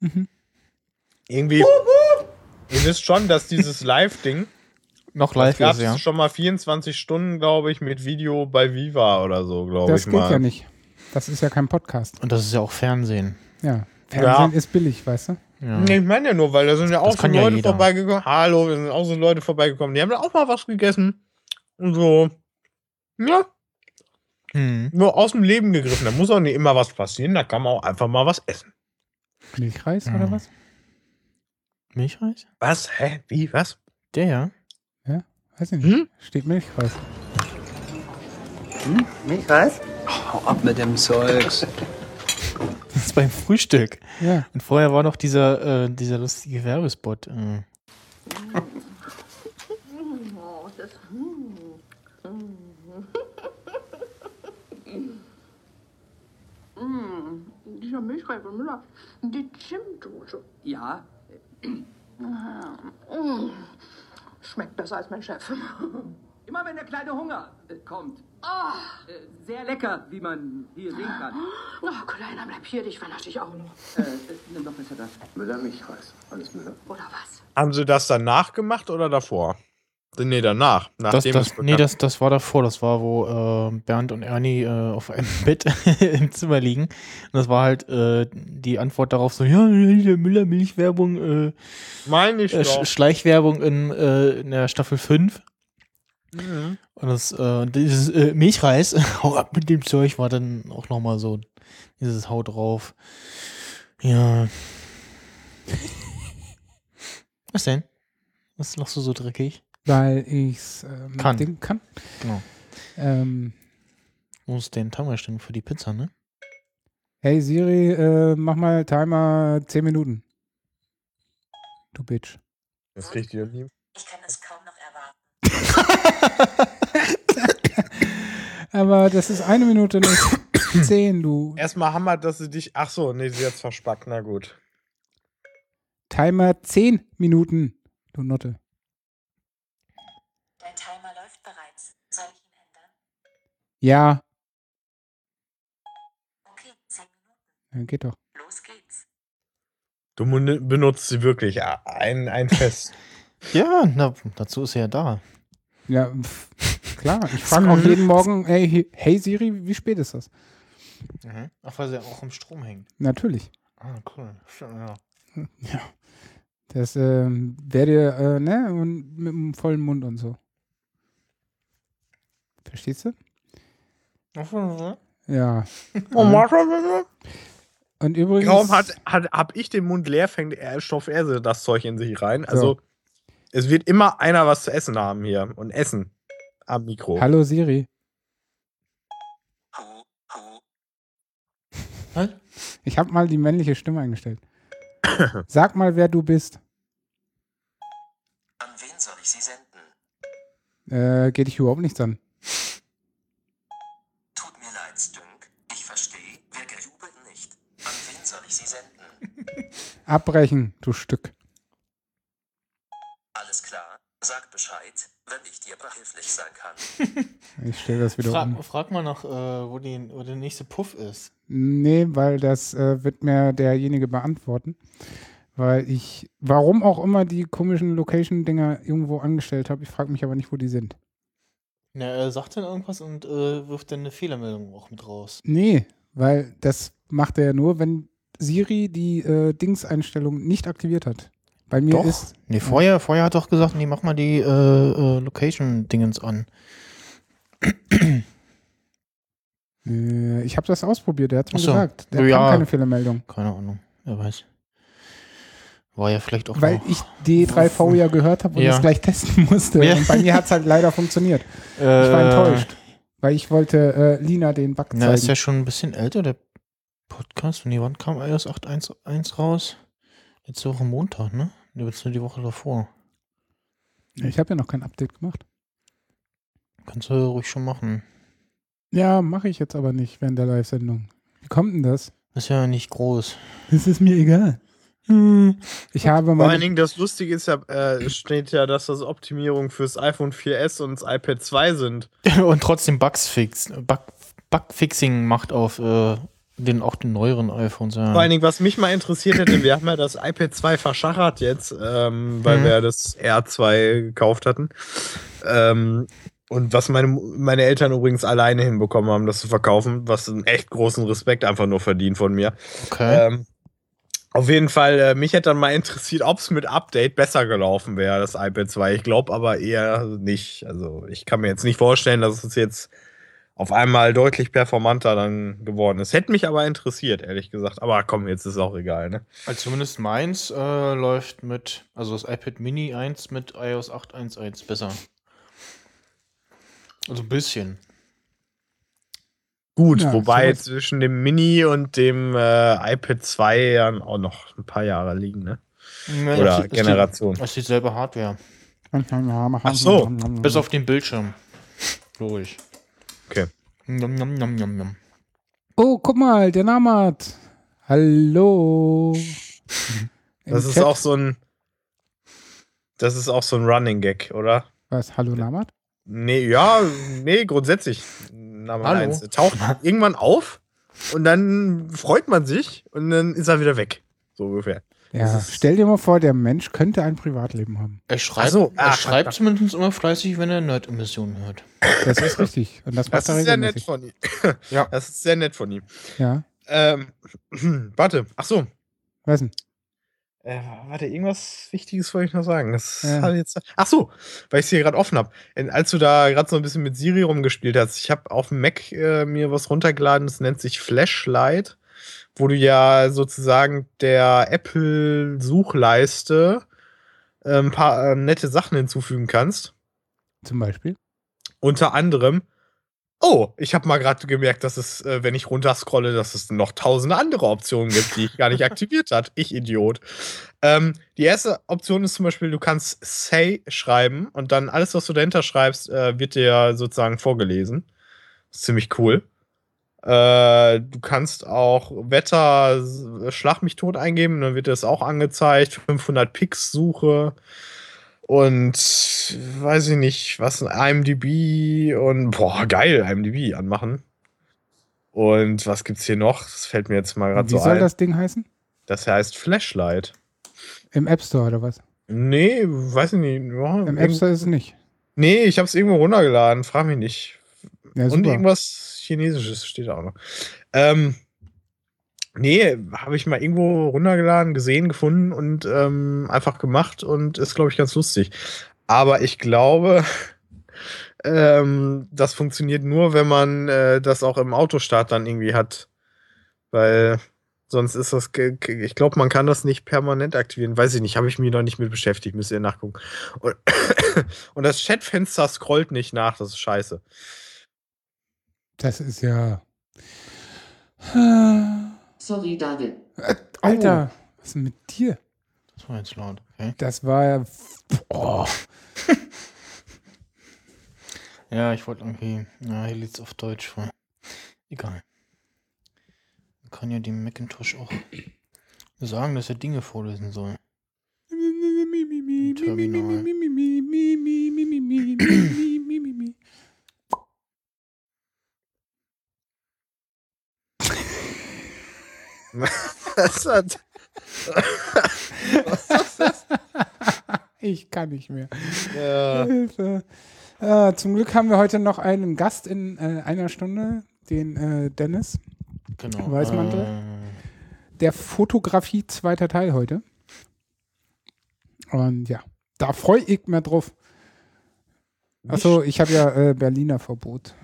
Mhm. Irgendwie. Ihr wisst schon, dass dieses Live-Ding. Noch live gab ist, ja. schon mal 24 Stunden, glaube ich, mit Video bei Viva oder so, glaube ich Das geht mal. ja nicht. Das ist ja kein Podcast. Und das ist ja auch Fernsehen. Ja. Fernsehen Ja. ist billig, weißt du? Ja. Nee, ich meine ja nur, weil da sind ja auch so kann ja Leute jeder. vorbeigekommen. Hallo, da sind auch so Leute vorbeigekommen. Die haben da auch mal was gegessen. Und so. Ja, Hm. nur aus dem Leben gegriffen. Da muss auch nicht immer was passieren. Da kann man auch einfach mal was essen. Milchreis Mhm. oder was? Milchreis? Was? Hä? Wie? Was? Der ja. Weiß ich nicht. Hm? Steht Milchreis. Hm? Milchreis? Hau ab mit dem Zeugs. Das ist beim Frühstück. Ja. Und vorher war noch dieser, äh, dieser lustige Werbespot. Mm, dieser Milchreis von Müller, die Zimtdose. Ja, Mm, schmeckt besser als mein Chef. immer wenn der kleine Hunger äh, kommt. Ah, Äh, sehr lecker, wie man hier sehen kann. oh, Kleiner, bleib hier, dich verlasse ich auch noch. Äh, äh, nimm doch besser das. Müller Milchreis. Alles Müller. Oder was? Haben sie das danach gemacht oder davor? Nee, danach. Das, Nachdem das, nee, das, das war davor. Das war, wo äh, Bernd und Ernie äh, auf einem Bett im Zimmer liegen. Und das war halt äh, die Antwort darauf so, ja, Müller Milchwerbung, äh, Meine ich äh, doch. Sch- Schleichwerbung in, äh, in der Staffel 5. Mhm. Und das, äh, dieses äh, Milchreis, hau ab mit dem Zeug, war dann auch nochmal so dieses Hau drauf. Ja. Was denn? Was machst du so dreckig? Weil ich's ähm, Kann. Ding kann. Genau. Ähm, Muss den Timer stellen für die Pizza, ne? hey Siri, äh, mach mal Timer 10 Minuten. Du Bitch. Das ist richtig lieb. Ich kann es kaum noch erwarten. Aber das ist eine Minute nicht 10, du. Erstmal Hammer, dass sie dich. Ach so, nee, sie hat's verspackt. Na gut. Timer 10 Minuten, du Nutte. Dein Timer läuft bereits. Soll ich ihn ändern? Ja, Okay, 10 Minuten. ja, geht doch. Los geht's. Du benutzt sie wirklich. Ein, ein Fest. Ja, na, dazu ist er ja da. Ja, pf, klar. Ich frage auch jeden Morgen, ey, hi- hey Siri, wie spät ist das? Mhm. Ach, weil sie auch im Strom hängt. Natürlich. Ah, cool. Ja. Ja. Das ähm, werde, äh, ne, und mit dem vollen Mund und so. Verstehst du? Ja. Und übrigens. Kaum hat, hat, hab ich den Mund leer, fängt er Stoff er das Zeug in sich rein. Also, es wird immer einer was zu essen haben hier. Und essen am Mikro. Hallo Siri. Was? Ich habe mal die männliche Stimme eingestellt. Sag mal, wer du bist. An wen soll ich sie senden? Äh, geht dich überhaupt nichts an. Tut mir leid, Stünk. Ich verstehe, wer gejubelt nicht. An wen soll ich sie senden? Abbrechen, du Stück. Alles klar. Sag Bescheid, wenn ich dir behilflich sein kann. Ich stelle das wieder Frag, um. frag mal noch, äh, wo, die, wo der nächste Puff ist. Nee, weil das äh, wird mir derjenige beantworten. Weil ich, warum auch immer die komischen Location-Dinger irgendwo angestellt habe. Ich frage mich aber nicht, wo die sind. Na, er sagt dann irgendwas und äh, wirft dann eine Fehlermeldung auch mit raus. Nee, weil das macht er ja nur, wenn Siri die äh, Dings-Einstellung nicht aktiviert hat. Bei mir Doch. ist. Nee, vorher, vorher hat doch gesagt, nee, mach mal die äh, äh, Location-Dingens an. Äh, ich habe das ausprobiert, der hat schon Ach so. gesagt. Der Ja. kann keine Fehlermeldung. Keine Ahnung, wer weiß. War ja vielleicht auch Weil ich D3V ja gehört habe und Ja. es gleich testen musste. Ja. Und bei mir hat es halt leider funktioniert. ich war Äh. enttäuscht. Weil ich wollte äh, Lina den Bug Na, ist zeigen. ja schon ein bisschen älter, der Podcast. Und die wann kam iOS 8.1 raus? Letzte Woche Montag, ne? Ne, jetzt nur die Woche davor. Ich habe ja noch kein Update gemacht. Kannst du ruhig schon machen. Ja, mache ich jetzt aber nicht während der Live-Sendung. Wie kommt denn das? Ist ja nicht groß. Das ist mir egal. Ich habe Vor allen. Dingen, das Lustige ist ja, äh, es steht ja, dass das Optimierungen fürs iPhone 4S und das iPad 2 sind. Und trotzdem Bugs fix, Bug, Bugfixing macht auf äh, den, auch den neueren iPhones. Ja. Vor allen Dingen, was mich mal interessiert hätte, wir haben ja das iPad 2 verschachert jetzt, ähm, weil Mhm. wir das R2 gekauft hatten. Ähm, und was meine, meine Eltern übrigens alleine hinbekommen haben, das zu verkaufen, was einen echt großen Respekt einfach nur verdient von mir. Okay. Ähm, auf jeden Fall, äh, mich hätte dann mal interessiert, ob es mit Update besser gelaufen wäre, das iPad 2. Ich glaube aber eher nicht. Also ich kann mir jetzt nicht vorstellen, dass es jetzt auf einmal deutlich performanter dann geworden ist. Hätte mich aber interessiert, ehrlich gesagt. Aber komm, jetzt ist auch egal, ne? Also zumindest meins äh, läuft mit, also das iPad Mini 1 mit iOS 8.1.1 besser. Also ein bisschen. Gut, Ja, wobei sowas- zwischen dem Mini und dem äh, iPad 2 ja auch noch ein paar Jahre liegen, ne? Ja, Oder das ist die- Generation. Das ist dieselbe Hardware. Ach so. Bis auf den Bildschirm. Logisch. Okay. Nom, nom, nom, nom, nom. Oh, guck mal, der Namat. Hallo. Das Im ist Chat- auch so ein. Das ist auch so ein Running Gag, oder? Was? Hallo Namat? Nee, ja, nee, grundsätzlich. Name Hallo. eins. Er taucht irgendwann auf und dann freut man sich und dann ist er wieder weg. So ungefähr. Ja, ist- stell dir mal vor, der Mensch könnte ein Privatleben haben. Er schreibt, so, er ach, schreibt ach. zumindest immer fleißig, wenn er Nerd-Emissionen hört. Das ist richtig. Und das macht Das ist sehr nett von ihm. Ja. Das ist sehr nett von ihm. Ja. Ähm, warte, ach so. Was denn? Äh, warte, irgendwas Wichtiges wollte ich noch sagen. Das Ja. hat jetzt. Ach so, weil ich es hier gerade offen habe. Als du da gerade so ein bisschen mit Siri rumgespielt hast, ich habe auf dem Mac äh, mir was runtergeladen, das nennt sich Flashlight, wo du ja sozusagen der Apple-Suchleiste äh, ein paar äh, nette Sachen hinzufügen kannst. Zum Beispiel. Unter anderem, oh, ich habe mal gerade gemerkt, dass es, äh, wenn ich runterscrolle, dass es noch tausende andere Optionen gibt, die ich gar nicht aktiviert hat. Ich Idiot. Ähm, die erste Option ist zum Beispiel, du kannst Say schreiben und dann alles, was du dahinter schreibst, äh, wird dir sozusagen vorgelesen. ist ziemlich cool. Äh, du kannst auch Wetter, Schlag mich tot eingeben, dann wird das auch angezeigt. 500 Pix Suche und weiß ich nicht, was IMDb und boah, geil, IMDb anmachen. Und was gibt's hier noch? Das fällt mir jetzt mal gerade Wie so soll ein. das Ding heißen? Das heißt Flashlight. Im App Store oder was? Nee, weiß ich nicht. Ja, Im App Store ist es nicht. Nee, ich habe es irgendwo runtergeladen, frag mich nicht. Ja, Und irgendwas Chinesisches steht auch noch. Ähm, nee, habe ich mal irgendwo runtergeladen, gesehen, gefunden und ähm, einfach gemacht und ist, glaube ich, ganz lustig. Aber ich glaube, ähm, das funktioniert nur, wenn man äh, das auch im Autostart dann irgendwie hat. Weil sonst ist das, ich glaube, man kann das nicht permanent aktivieren. Weiß ich nicht, habe ich mich noch nicht mit beschäftigt, müsst ihr nachgucken. Und, und das Chatfenster scrollt nicht nach, das ist scheiße. Das ist ja. Sorry, David. Äh, Alter, was ist denn mit dir? Das war jetzt laut, okay. Das war ja. Oh. Ja, ich wollte irgendwie. Ja, hier liegt es auf Deutsch vor. Egal. Man kann ja dem Macintosh auch sagen, dass er Dinge vorlesen soll. Terminal. Was hat. ich kann nicht mehr. Ja. Hilfe. Äh, zum Glück haben wir heute noch einen Gast in äh, einer Stunde, den äh, Dennis. Genau. Weißmantel. Äh, Der Fotografie zweiter Teil heute. Und ja, da freue ich mich drauf. Achso, ich habe ja äh, Berliner Verbot.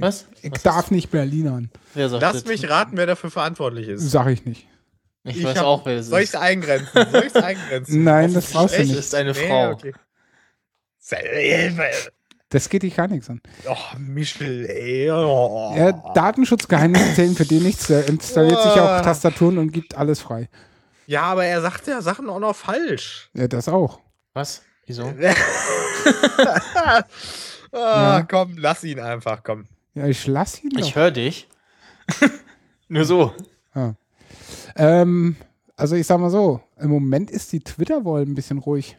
Was? Ich Was darf nicht Berlinern. Wer sagt Lass das? mich raten, wer dafür verantwortlich ist. Sag ich nicht. Ich, weiß hab- auch, wer das Soll ich ist. es eingrenzen? Soll ich es eingrenzen? Nein, das brauchst du nicht. ist eine Nee, Frau. okay. Das geht dich gar nichts an. Oh, Michel, ey. Oh. Ja, Datenschutzgeheimnisse zählen für den nichts. Der installiert sich auch Tastaturen und gibt alles frei. ja, aber er sagt ja Sachen auch noch falsch. Ja, das auch. Was? Wieso? ah, Ja. Komm, lass ihn einfach, komm. Ja, ich lass ihn doch. Ich höre dich. Nur so. Ja. Ähm, also ich sag mal so, im Moment ist die Twitter-Wall ein bisschen ruhig.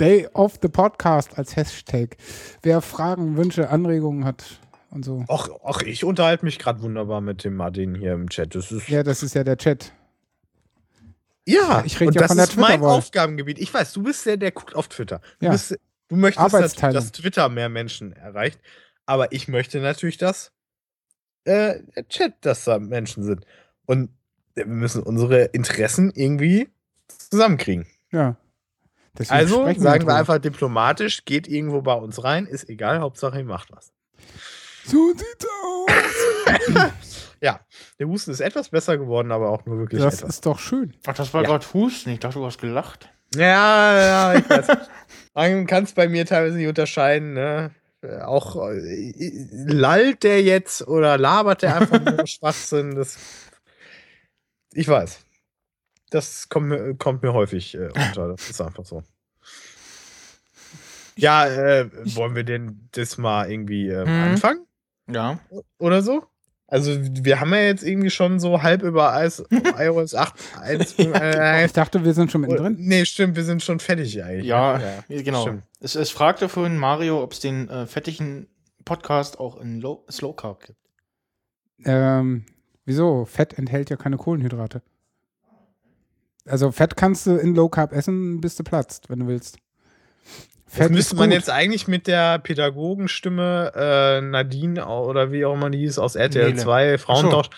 Day of the Podcast als Hashtag. Wer Fragen, Wünsche, Anregungen hat und so. Ach, ach ich unterhalte mich gerade wunderbar mit dem Martin hier im Chat. Das ist, Ja, das ist ja der Chat. ja, ich rede ja das von der ist mein. Aufgabengebiet. Ich weiß, du bist der, der guckt auf Twitter. Du, Ja. bist, du möchtest Arbeitsteilung. dass Twitter mehr Menschen erreicht. Aber ich möchte natürlich, dass äh, der Chat, dass da Menschen sind. Und wir müssen unsere Interessen irgendwie zusammenkriegen. Ja. Deswegen Also sprechen sagen wir drüber. einfach diplomatisch, geht irgendwo bei uns rein, ist egal, Hauptsache ihr macht was. So sieht's aus. Ja, der Husten ist etwas besser geworden, aber auch nur wirklich Das etwas. ist doch schön. Ach, das war Ja. gerade Husten. Ich dachte, du hast gelacht. Ja, ja, ich weiß. Man kann es bei mir teilweise nicht unterscheiden, ne? Äh, Auch äh, lallt der jetzt oder labert der einfach nur Schwachsinn? Das, ich weiß. Das kommt mir, kommt mir häufig äh, unter. Das ist einfach so. Ja, äh, wollen wir denn das mal irgendwie äh, Mhm. anfangen? Ja. Oder so? Also, wir haben ja jetzt irgendwie schon so halb über iOS iOS 8 1, äh, Ich dachte, wir sind schon mittendrin. Nee, stimmt, wir sind schon fertig eigentlich. Ja, ne? genau. Es, es fragte vorhin Mario, ob es den äh, fettigen Podcast auch in Low, Slow Carb gibt. Ähm, wieso? Fett enthält ja keine Kohlenhydrate. Also Fett kannst du in Low Carb essen, bis du platzt, wenn du willst. Das müsste man gut. jetzt eigentlich mit der Pädagogenstimme äh, Nadine oder wie auch immer die hieß aus RTL Nele. 2 Frauentausch.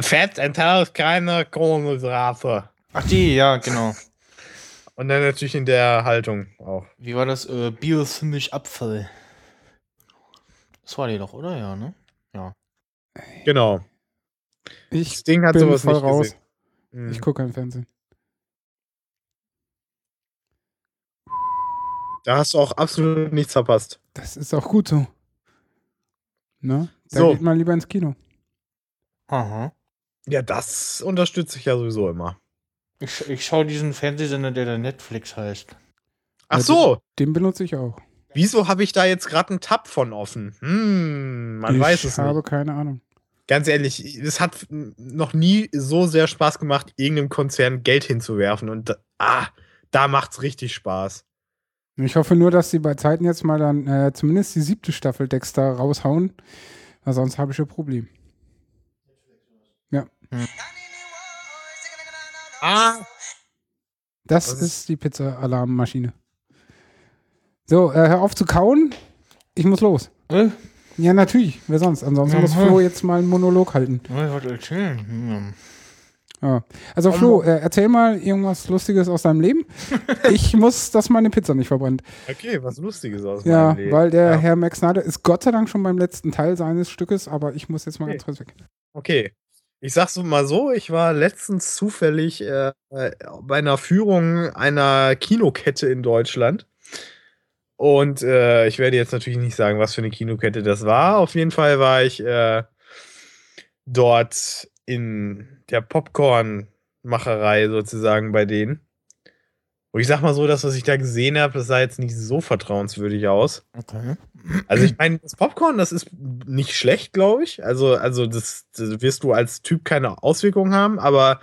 Fett enthält keine Kohlenhydrate. Ach, die, ja, genau. Und dann natürlich in der Haltung auch. Wie war das? Äh, Biochemisch Abfall. Das war die doch, oder? Ja, ne? Ja. Genau. Ich das Ding hat bin sowas voll nicht raus. gesehen. Mhm. Ich gucke kein Fernsehen. Da hast du auch absolut nichts verpasst. Das ist auch gut so. Ne? Da So. geht man lieber ins Kino. Aha. Ja, das unterstütze ich ja sowieso immer. Ich, ich schaue diesen Fernsehsender, der da Netflix heißt. Ach Ja, so. Den benutze ich auch. Wieso habe ich da jetzt gerade einen Tab von offen? Hm, man ich weiß es habe nicht. keine Ahnung. Ganz ehrlich, es hat noch nie so sehr Spaß gemacht, irgendeinem Konzern Geld hinzuwerfen. Und da, ah, da macht's richtig Spaß. Ich hoffe nur, dass sie bei Zeiten jetzt mal dann äh, zumindest die siebte Staffel Dexter raushauen, weil sonst habe ich ein Problem. Ja. Ah. Das Was ist die Pizza-Alarmmaschine. So, äh, hör auf zu kauen. Ich muss los. Äh? Ja, natürlich. Wer sonst? Ansonsten muss Aha. Flo jetzt mal einen Monolog halten. Ja, ich wollte erzählen. Hm. Ja. Also Flo, äh, erzähl mal irgendwas Lustiges aus deinem Leben. ich muss, dass meine Pizza nicht verbrennt. Okay, was Lustiges aus Ja, meinem Leben. weil der Ja. Herr Max Snyder ist Gott sei Dank schon beim letzten Teil seines Stückes, aber ich muss jetzt mal ganz kurz weg. Okay. Ich sag's mal so, ich war letztens zufällig äh, äh, bei einer Führung einer Kinokette in Deutschland. Und äh, ich werde jetzt natürlich nicht sagen, was für eine Kinokette das war. Auf jeden Fall war ich äh, dort in der Popcorn-Macherei sozusagen bei denen. Und ich sag mal so, das, was ich da gesehen habe, das sah jetzt nicht so vertrauenswürdig aus. Okay. Also ich meine, das Popcorn, das ist nicht schlecht, glaube ich. Also, also das, das wirst du als Typ keine Auswirkungen haben, aber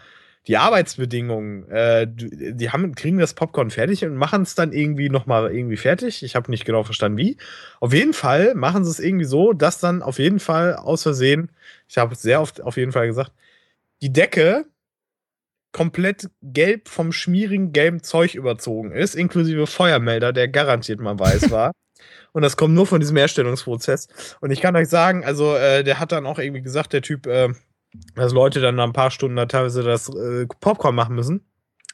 die Arbeitsbedingungen, äh, die haben, kriegen das Popcorn fertig und machen es dann irgendwie nochmal irgendwie fertig. Ich habe nicht genau verstanden, wie. Auf jeden Fall machen sie es irgendwie so, dass dann auf jeden Fall aus Versehen, ich habe es sehr oft auf jeden Fall gesagt, die Decke komplett gelb vom schmierigen gelben Zeug überzogen ist, inklusive Feuermelder, der garantiert mal weiß war. Und das kommt nur von diesem Herstellungsprozess. Und ich kann euch sagen, also äh, der hat dann auch irgendwie gesagt, der Typ, äh, dass Leute dann nach ein paar Stunden da teilweise das äh, Popcorn machen müssen.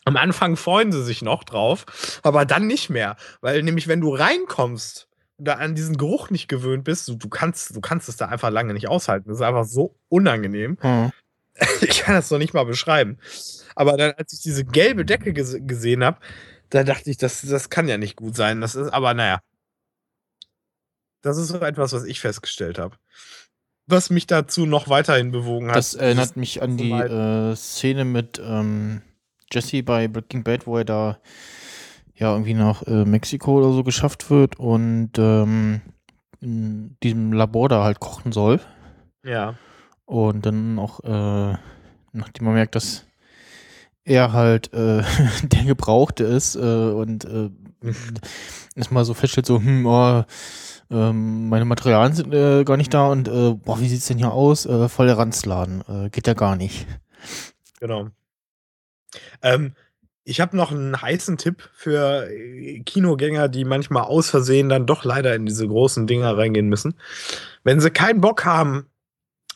Am Anfang freuen sie sich noch drauf, aber dann nicht mehr. Weil nämlich, wenn du reinkommst und da an diesen Geruch nicht gewöhnt bist, du, du, kannst, du kannst es da einfach lange nicht aushalten. Das ist einfach so unangenehm. Hm. Ich kann das noch nicht mal beschreiben. Aber dann, als ich diese gelbe Decke ges gesehen habe, da dachte ich, das, das kann ja nicht gut sein. Das ist, aber naja. Das ist so etwas, was ich festgestellt habe. Was mich dazu noch weiterhin bewogen hat. Das erinnert mich an die äh, Szene mit ähm, Jesse bei Breaking Bad, wo er da ja irgendwie nach äh, Mexiko oder so geschafft wird und ähm, in diesem Labor da halt kochen soll. Ja. Und dann auch, äh, nachdem man merkt, dass er halt äh, der Gebrauchte ist äh, und äh, erstmal so feststellt, so, hm, oh, ähm, meine Materialien sind äh, gar nicht da und äh, boah, wie sieht's denn hier aus? Äh, voll der Ranzladen. Äh, geht ja gar nicht. Genau. Ähm, ich habe noch einen heißen Tipp für Kinogänger, die manchmal aus Versehen dann doch leider in diese großen Dinger reingehen müssen. Wenn sie keinen Bock haben,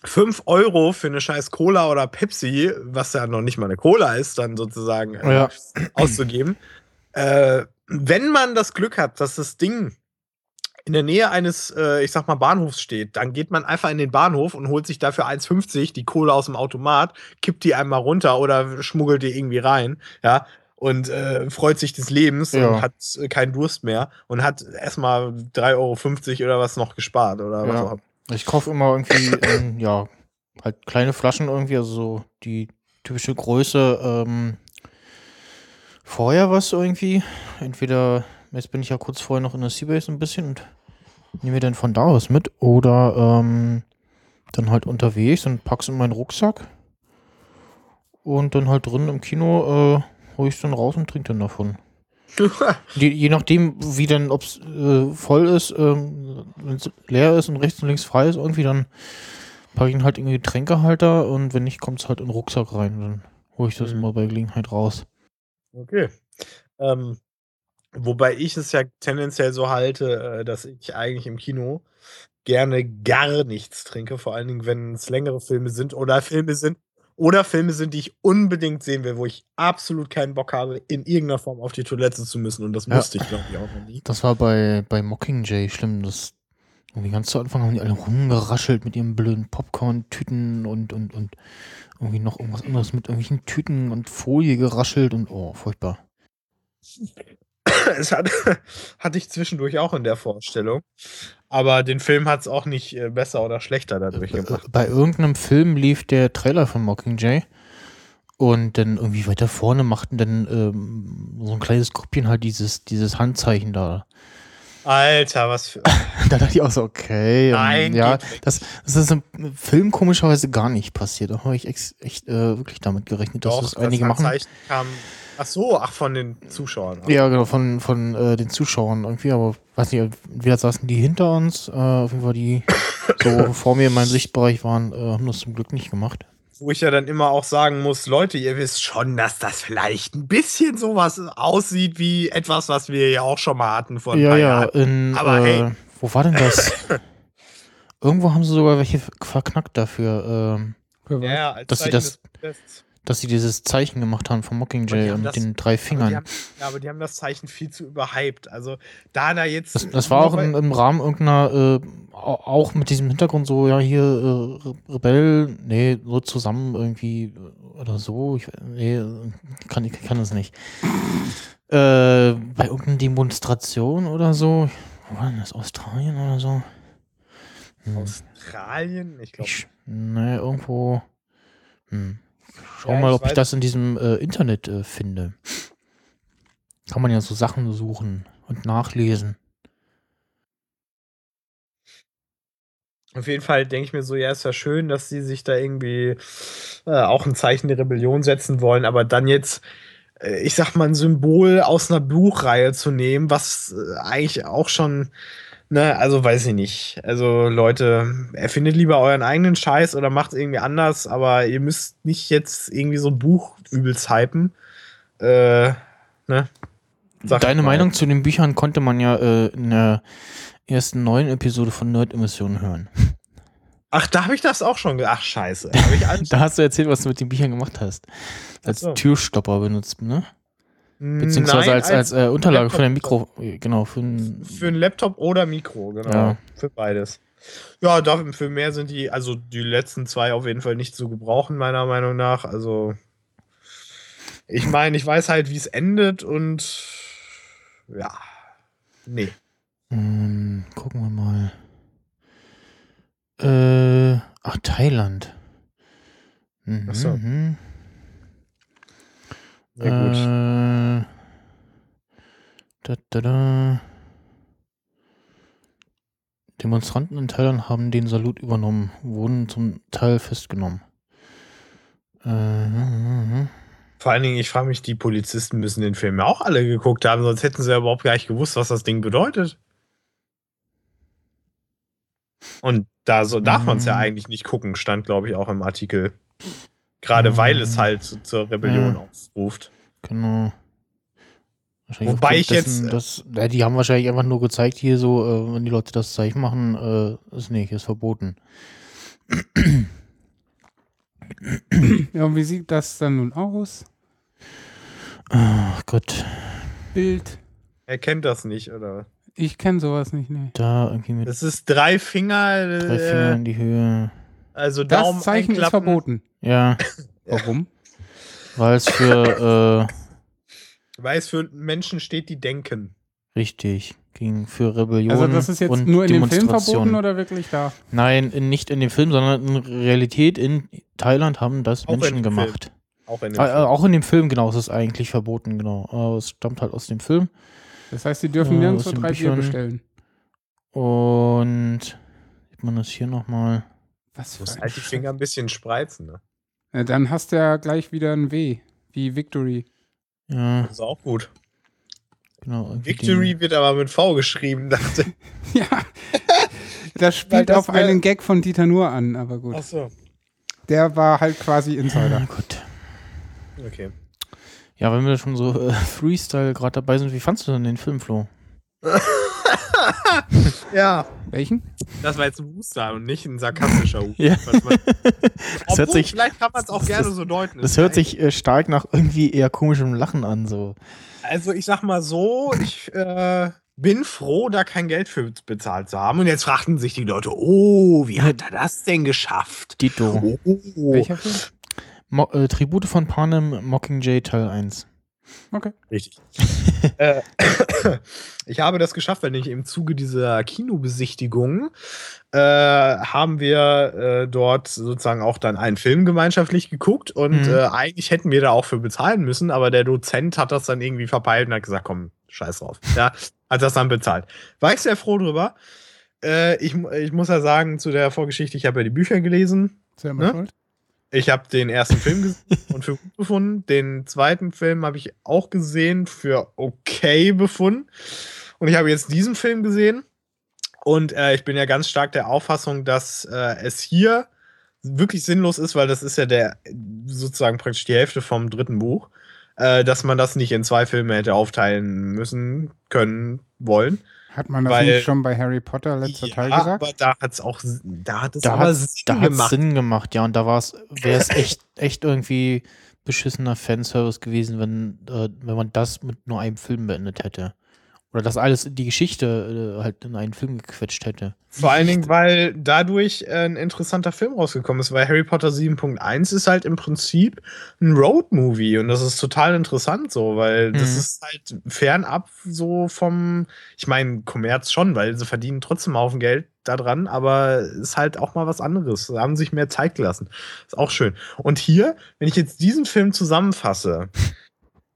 5 Euro für eine scheiß Cola oder Pepsi, was ja noch nicht mal eine Cola ist, dann sozusagen äh, Ja. auszugeben. Äh, wenn man das Glück hat, dass das Ding in der Nähe eines, äh, ich sag mal, Bahnhofs steht, dann geht man einfach in den Bahnhof und holt sich dafür 1,50 die Kohle aus dem Automat, kippt die einmal runter oder schmuggelt die irgendwie rein, ja, und äh, freut sich des Lebens Ja. und hat äh, keinen Durst mehr und hat erstmal 3,50 Euro oder was noch gespart oder was auch Ja. immer. Ich kaufe immer irgendwie, ähm, ja, halt kleine Flaschen irgendwie, also so die typische Größe, ähm, vorher was irgendwie. Entweder, jetzt bin ich ja kurz vorher noch in der Seabase ein bisschen und nehme mir dann von da aus mit oder ähm, dann halt unterwegs und pack's in meinen Rucksack und dann halt drin im Kino äh, hole ich dann raus und trinke dann davon. Je, je nachdem, wie dann, ob es äh, voll ist, ähm, wenn es leer ist und rechts und links frei ist, irgendwie, dann packe ich ihn halt in den Getränkehalter und wenn nicht, kommt es halt in den Rucksack rein. Dann hole ich das Mhm. immer bei Gelegenheit raus. Okay. Ähm, wobei ich es ja tendenziell so halte, äh, dass ich eigentlich im Kino gerne gar nichts trinke, vor allen Dingen, wenn es längere Filme sind oder Filme sind, oder Filme sind, die ich unbedingt sehen will, wo ich absolut keinen Bock habe, in irgendeiner Form auf die Toilette zu müssen. Und das Ja. musste ich, glaube ich, auch noch nie. Das war bei, bei Mockingjay schlimm. Das irgendwie ganz zu Anfang haben die alle rumgeraschelt mit ihren blöden Popcorn-Tüten und, und, und irgendwie noch irgendwas anderes mit irgendwelchen Tüten und Folie geraschelt und oh, furchtbar. es hat, hatte ich zwischendurch auch in der Vorstellung. Aber den Film hat es auch nicht äh, besser oder schlechter dadurch gemacht. Bei irgendeinem Film lief der Trailer von Mockingjay und dann irgendwie weiter vorne machten dann ähm, so ein kleines Gruppchen halt dieses, dieses Handzeichen da. Alter, was für. Da dachte ich auch so, okay. ähm, Nein, ja, das, das ist im Film komischerweise gar nicht passiert. Da habe ich ex, echt äh, wirklich damit gerechnet, dass Doch, das einige das machen. Kam, ach so, ach, von den Zuschauern. Ja, genau, von, von äh, den Zuschauern irgendwie, aber weiß nicht, entweder saßen die hinter uns, äh, auf jeden Fall die so vor mir in meinem Sichtbereich waren, äh, haben das zum Glück nicht gemacht. Wo ich ja dann immer auch sagen muss, Leute, ihr wisst schon, dass das vielleicht ein bisschen sowas aussieht wie etwas, was wir ja auch schon mal hatten vor ein Ja, paar ja, Jahren. in, Aber äh, hey, wo war denn das? Irgendwo haben sie sogar welche verknackt dafür, ähm, Ja, als dass sie das. Dass sie dieses Zeichen gemacht haben von Mockingjay mit das- den drei Fingern. haben, ja, aber die haben das Zeichen viel zu überhyped. Also da da jetzt. Das, das war auch im, im Rahmen irgendeiner, äh, au- auch mit diesem Hintergrund so, ja, hier, äh, Re- Rebell, nee, so zusammen irgendwie äh, oder so. Ich, nee, kann, ich kann das nicht. Äh, bei irgendeiner Demonstration oder so. Wo war denn das? Australien oder so? Hm. Australien? Ich glaube. Nee, irgendwo. Hm. Schau Ja, mal, ich ob ich das in diesem äh, Internet äh, finde. Kann man ja so Sachen suchen und nachlesen. Auf jeden Fall denke ich mir so, ja, ist ja schön, dass sie sich da irgendwie äh, auch ein Zeichen der Rebellion setzen wollen, aber dann jetzt, äh, ich sag mal, ein Symbol aus einer Buchreihe zu nehmen, was äh, eigentlich auch schon, ne, also weiß ich nicht. Also Leute, erfindet lieber euren eigenen Scheiß oder macht irgendwie anders, aber ihr müsst nicht jetzt irgendwie so ein Buch übelst hypen. Äh, ne? Sag Deine. Meinung zu den Büchern konnte man ja äh, in der ersten neuen Episode von Nerd-Emissionen hören. Ach, da habe ich das auch schon. Ach, scheiße. Da hast du erzählt, was du mit den Büchern gemacht hast. Als so. Türstopper benutzt, ne? Beziehungsweise Nein, als, als, als äh, Unterlage für Laptop- Mikro. äh, Genau, für ein, Für ein Laptop oder Mikro, genau. Ja. Für beides. Ja, dafür, für mehr sind die, also die letzten zwei auf jeden Fall nicht zu gebrauchen, meiner Meinung nach. Also, ich meine, ich weiß halt, wie es endet und ja, nee. Ähm, gucken wir mal. Äh, ach, Thailand. Mhm, Ach so. mhm. Sehr gut. Äh, da, da, da. Demonstranten in Thailand haben den Salut übernommen, wurden zum Teil festgenommen. Äh, Vor allen Dingen, ich frage mich, die Polizisten müssen den Film ja auch alle geguckt haben, sonst hätten sie ja überhaupt gar nicht gewusst, was das Ding bedeutet. Und da so darf man es ja Mhm. eigentlich nicht gucken, stand, glaube ich, auch im Artikel. Gerade weil es halt zu- zur Rebellion Ja. aufruft. Genau. Wahrscheinlich Wobei ich jetzt, dessen, äh, dass, ja, die haben wahrscheinlich einfach nur gezeigt, hier so, äh, wenn die Leute das Zeichen machen, äh, ist nicht, ist verboten. Ja, und wie sieht das dann nun aus? Ach Gott. Bild. Er kennt das nicht, oder? Ich kenne sowas nicht, ne. Da irgendwie mit Das ist drei Finger. drei Fingern Äh, in die Höhe. also Das Daumen Zeichen ist verboten. Ja, Warum? weil es für, Weil es für Menschen steht, die denken. äh, richtig, ging für Rebellion Also das ist jetzt und nur in dem Film verboten oder wirklich da? Nein, in, nicht in dem Film, sondern in Realität in Thailand haben das Auch Menschen gemacht. Film. Auch in dem Äh, äh, Film. auch in dem Film, genau, es ist eigentlich verboten, genau. Aber es stammt halt aus dem Film. Das heißt, sie dürfen nirgendwo den drei Bier bestellen. Und sieht man das hier nochmal? Was Du für musst ein halt die Finger ein bisschen spreizen. Ne? Ja, dann hast du ja gleich wieder ein W, wie Victory. Ja, Das ist auch gut. genau. Victory wird aber mit V geschrieben, dachte Ja. Das spielt das auf wär- einen Gag von Dieter Nur an, aber gut. Achso. Der war halt quasi Den, Insider. Ah, gut. Okay. Ja, wenn wir schon so äh, Freestyle gerade dabei sind, wie fandst du denn den Film, Flo? ja. Welchen? Das war jetzt ein Booster und nicht ein sarkastischer Hut. Ja. Man- Das hört Obwohl, sich- vielleicht kann man es auch das- gerne so deuten. Das hört sich äh, stark nach irgendwie eher komischem Lachen an. So. Also ich sag mal so, ich äh, bin froh, da kein Geld für bezahlt zu haben. Und jetzt fragten sich die Leute, oh, wie hat er das denn geschafft? Dito. Oh. Welcher Film? Mo äh, Tribute von Panem, Mockingjay Teil 1. Okay. Richtig. äh, ich habe das geschafft, weil ich im Zuge dieser Kinobesichtigung äh, haben wir äh, dort sozusagen auch dann einen Film gemeinschaftlich geguckt und Mhm. äh, eigentlich hätten wir da auch für bezahlen müssen, aber der Dozent hat das dann irgendwie verpeilt und hat gesagt, komm, scheiß drauf. Ja, hat das dann bezahlt. War ich sehr froh drüber. Äh, ich, ich muss ja sagen, zu der Vorgeschichte, ich habe ja die Bücher gelesen. Selber Ne? schuld. Ich habe den ersten Film gesehen und für gut befunden. Den zweiten Film habe ich auch gesehen, für okay befunden. Und ich habe jetzt diesen Film gesehen. Und äh, ich bin ja ganz stark der Auffassung, dass äh, es hier wirklich sinnlos ist, weil das ist ja der sozusagen praktisch die Hälfte vom dritten Buch, äh, dass man das nicht in zwei Filme hätte aufteilen müssen, können, wollen. Hat man das Weil- nicht schon bei Harry Potter letzter Teil Ja, gesagt? aber da hat es auch, da hat es Da aber hat Sinn da hat's gemacht. Sinn gemacht, ja. Und da wäre es echt, echt irgendwie beschissener Fanservice gewesen, wenn, äh, wenn man das mit nur einem Film beendet hätte. Oder das alles, die Geschichte äh, halt in einen Film gequetscht hätte. Vor allen Dingen, weil dadurch äh, ein interessanter Film rausgekommen ist, weil Harry Potter 7.1 ist halt im Prinzip ein Road-Movie und das ist total interessant so, weil das Mhm. ist halt fernab so vom, ich meine, Kommerz schon, weil sie verdienen trotzdem einen Haufen Geld daran, aber ist halt auch mal was anderes. Sie haben sich mehr Zeit gelassen. Ist auch schön. Und hier, wenn ich jetzt diesen Film zusammenfasse,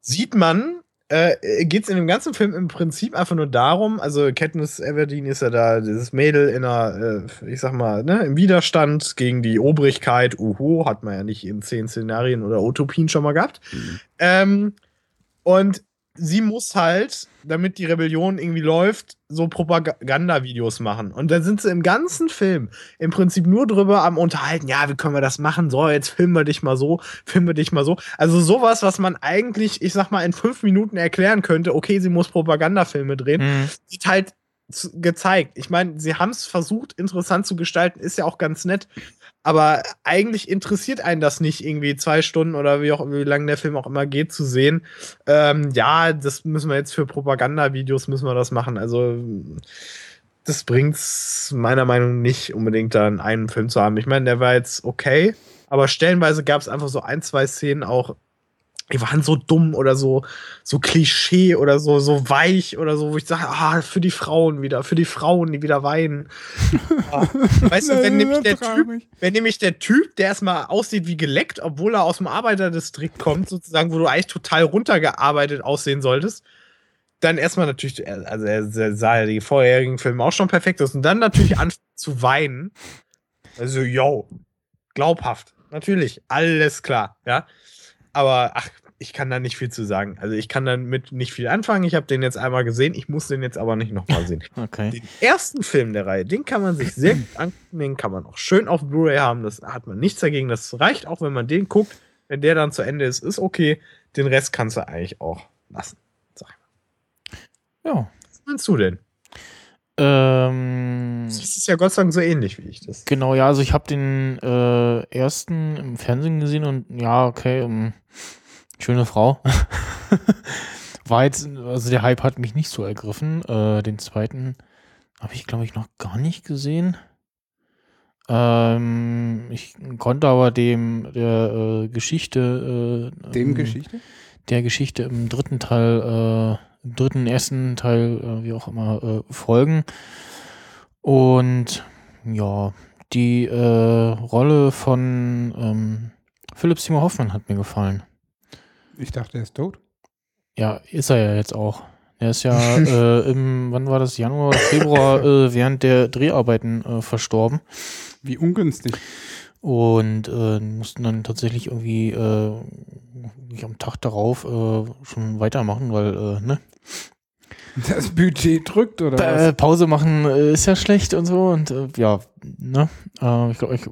sieht man, äh, geht es in dem ganzen Film im Prinzip einfach nur darum, also Katniss Everdeen ist ja da, dieses Mädel in einer, äh, ich sag mal, ne, im Widerstand gegen die Obrigkeit, uhu, hat man ja nicht in zehn Szenarien oder Utopien schon mal gehabt. Ähm, und sie muss halt, damit die Rebellion irgendwie läuft, so Propagandavideos machen. Und da sind sie im ganzen Film im Prinzip nur drüber am Unterhalten. Ja, wie können wir das machen? So, jetzt filmen wir dich mal so, filmen wir dich mal so. Also sowas, was man eigentlich, ich sag mal, in fünf Minuten erklären könnte. Okay, sie muss Propagandafilme drehen. Mhm. Wird halt gezeigt. Ich meine, sie haben es versucht, interessant zu gestalten, ist ja auch ganz nett. Aber eigentlich interessiert einen das nicht, irgendwie zwei Stunden oder wie auch wie lange der Film auch immer geht, zu sehen. Ähm, ja, das müssen wir jetzt für Propagandavideos müssen wir das machen. Also das bringt's meiner Meinung nach nicht unbedingt dann einen Film zu haben. Ich meine, der war jetzt okay, aber stellenweise gab es einfach so ein, zwei Szenen auch, die waren so dumm oder so, so Klischee oder so, so weich oder so, wo ich sage, ah, für die Frauen wieder, für die Frauen, die wieder weinen. Ah, weißt du, wenn nämlich, der typ, wenn nämlich der Typ, der erstmal aussieht wie geleckt, obwohl er aus dem Arbeiterdistrikt kommt, sozusagen, wo du eigentlich total runtergearbeitet aussehen solltest, dann erstmal natürlich, also er sah ja die vorherigen Filme auch schon perfekt aus und dann natürlich anfängt zu weinen. Also, yo, glaubhaft, natürlich, alles klar, ja. Aber ach, ich kann da nicht viel zu sagen. Also ich kann damit nicht viel anfangen. Ich habe den jetzt einmal gesehen, ich muss den jetzt aber nicht nochmal sehen. Okay. Den ersten Film der Reihe, den kann man sich sehr gut angucken, den kann man auch schön auf Blu-ray haben. Das hat man nichts dagegen. Das reicht auch, wenn man den guckt. Wenn der dann zu Ende ist, ist okay. Den Rest kannst du eigentlich auch lassen. Sag Ja. Was meinst du denn? Ähm, Das ist ja Gott sei Dank so ähnlich wie ich das. Genau, ja, also ich habe den äh, ersten im Fernsehen gesehen und ja, okay, ähm, schöne Frau. War jetzt, also der Hype hat mich nicht so ergriffen. Äh, den zweiten habe ich, glaube ich, noch gar nicht gesehen. Ähm, ich konnte aber dem der äh, Geschichte äh, Dem ähm, Geschichte? der Geschichte im dritten Teil, äh, dritten, ersten Teil, äh, wie auch immer, äh, folgen. Und ja, die äh, Rolle von ähm, Philipp Seymour Hoffmann hat mir gefallen. Ich dachte, er ist tot. Ja, ist er ja jetzt auch. Er ist ja äh, im, wann war das, Januar Februar, äh, während der Dreharbeiten äh, verstorben. Wie ungünstig. Und äh, mussten dann tatsächlich irgendwie äh, am Tag darauf äh, schon weitermachen, weil, äh, ne? Das Budget drückt, oder Pa- was? Pause machen äh, ist ja schlecht und so und äh, ja, ne? Äh, ich glaube, ich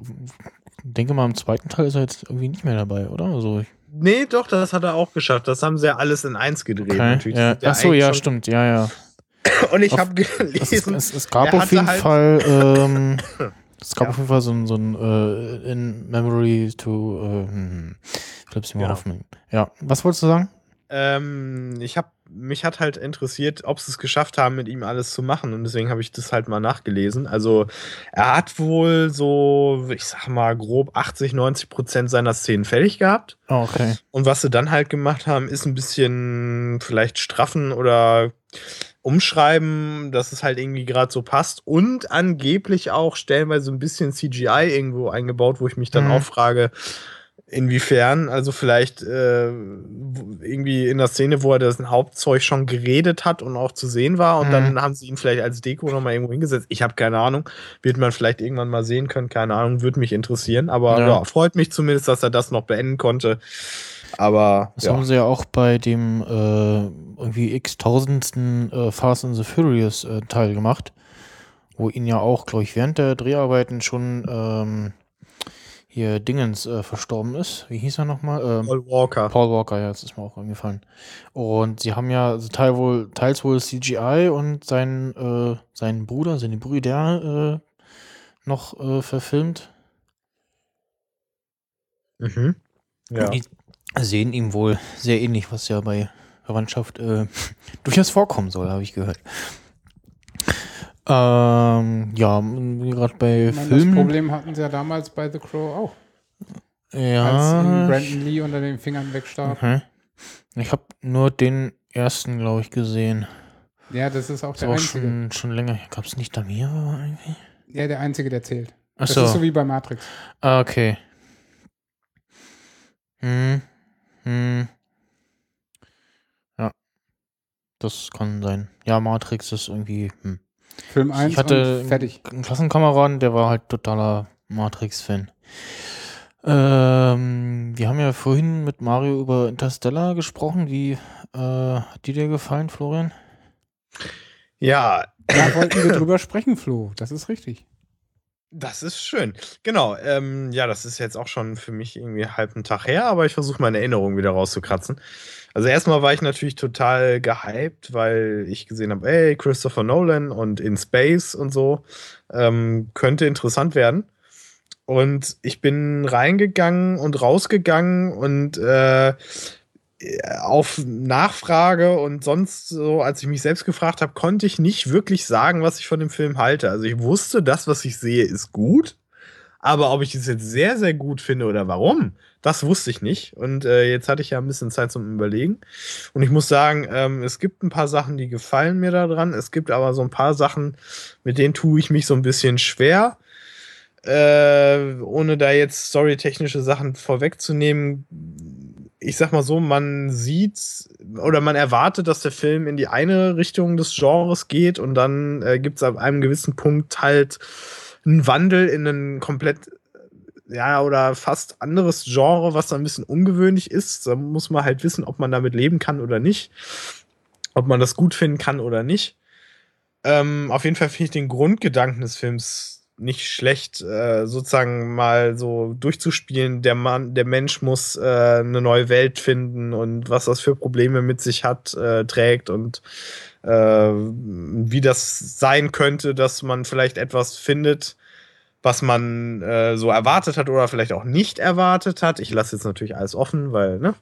denke mal, im zweiten Teil ist er jetzt irgendwie nicht mehr dabei, oder? Also, ich, Nee, doch, das hat er auch geschafft. Das haben sie ja alles in eins gedreht. okay. natürlich. Ja. Ach so, ja, stimmt, ja, ja. Und ich habe gelesen, Es, es, es gab er auf jeden halt- Fall, ähm, es gab Ja. auf jeden Fall so ein, so ein äh, In Memory to äh, hm, Philips Genau. Ja, was wolltest du sagen? Ähm, ich habe mich hat halt interessiert, ob sie es geschafft haben, mit ihm alles zu machen und deswegen habe ich das halt mal nachgelesen. Also er hat wohl so, ich sag mal grob 80, 90 Prozent seiner Szenen fertig gehabt. Oh, okay. Und was sie dann halt gemacht haben, ist ein bisschen vielleicht straffen oder umschreiben, dass es halt irgendwie gerade so passt und angeblich auch stellenweise ein bisschen CGI irgendwo eingebaut, wo ich mich dann Mhm. auch frage, inwiefern, also vielleicht äh, irgendwie in der Szene, wo er das Hauptzeug schon geredet hat und auch zu sehen war und Mhm. dann haben sie ihn vielleicht als Deko nochmal irgendwo hingesetzt. Ich habe keine Ahnung, wird man vielleicht irgendwann mal sehen können, keine Ahnung, würde mich interessieren, aber Ja. ja. freut mich zumindest, dass er das noch beenden konnte. Aber Das ja. haben sie ja auch bei dem äh, irgendwie x-tausendsten äh, Fast and the Furious äh, Teil gemacht, wo ihn ja auch, glaube ich, während der Dreharbeiten schon ähm, hier Dingens äh, verstorben ist. Wie hieß er nochmal? Ähm, Paul Walker. Paul Walker, ja, das ist mir auch eingefallen. Und sie haben ja also teil wohl, teils wohl CGI und sein, äh, seinen Bruder, seine Brüder äh, noch äh, verfilmt. Mhm. Ja. Die sehen ihm wohl sehr ähnlich, was ja bei Verwandtschaft äh, durchaus vorkommen soll, habe ich gehört. Ähm, ja, gerade bei meine, Filmen. das Problem hatten sie ja damals bei The Crow auch. Ja. Als Brandon Lee unter den Fingern wegstarb. Mhm. Ich habe nur den ersten, glaube ich, gesehen. Ja, das ist auch Ist der einzige. schon, schon länger. Gab es nicht da mehrere irgendwie? Ja, der einzige, der zählt. Ach das so. ist so wie bei Matrix. Ah, okay. Hm. Hm. Ja. Das kann sein. Ja, Matrix ist irgendwie. Hm. Film eins Ich hatte und fertig. einen Klassenkameraden, der war halt totaler Matrix-Fan. Ähm, wir haben ja vorhin mit Mario über Interstellar gesprochen. Wie äh, hat die dir gefallen, Florian? Ja. Da wollten wir drüber sprechen, Flo. Das ist richtig. Das ist schön. Genau. Ähm, ja, das ist jetzt auch schon für mich irgendwie halb einen Tag her, aber ich versuche meine Erinnerung wieder rauszukratzen. Also erstmal war ich natürlich total gehypt, weil ich gesehen habe, ey, Christopher Nolan und In Space und so. Ähm, könnte interessant werden. Und ich bin reingegangen und rausgegangen und äh, auf Nachfrage und sonst so, als ich mich selbst gefragt habe, konnte ich nicht wirklich sagen, was ich von dem Film halte. Also ich wusste, das, was ich sehe, ist gut. Aber ob ich es jetzt sehr, sehr gut finde oder warum, das wusste ich nicht. Und äh, jetzt hatte ich ja ein bisschen Zeit zum Überlegen. Und ich muss sagen, ähm, es gibt ein paar Sachen, die gefallen mir daran. Es gibt aber so ein paar Sachen, mit denen tue ich mich so ein bisschen schwer. Äh, ohne da jetzt storytechnische Sachen vorwegzunehmen, ich sag mal so, man sieht oder man erwartet, dass der Film in die eine Richtung des Genres geht und dann äh, gibt es ab einem gewissen Punkt halt einen Wandel in ein komplett ja, oder fast anderes Genre, was dann ein bisschen ungewöhnlich ist. Da muss man halt wissen, ob man damit leben kann oder nicht. Ob man das gut finden kann oder nicht. Ähm, auf jeden Fall finde ich den Grundgedanken des Films nicht schlecht, äh, sozusagen mal so durchzuspielen. Der Mann, der Mensch muss äh, eine neue Welt finden und was das für Probleme mit sich hat, äh, trägt und äh, wie das sein könnte, dass man vielleicht etwas findet, was man äh, so erwartet hat oder vielleicht auch nicht erwartet hat. Ich lasse jetzt natürlich alles offen, weil, ne?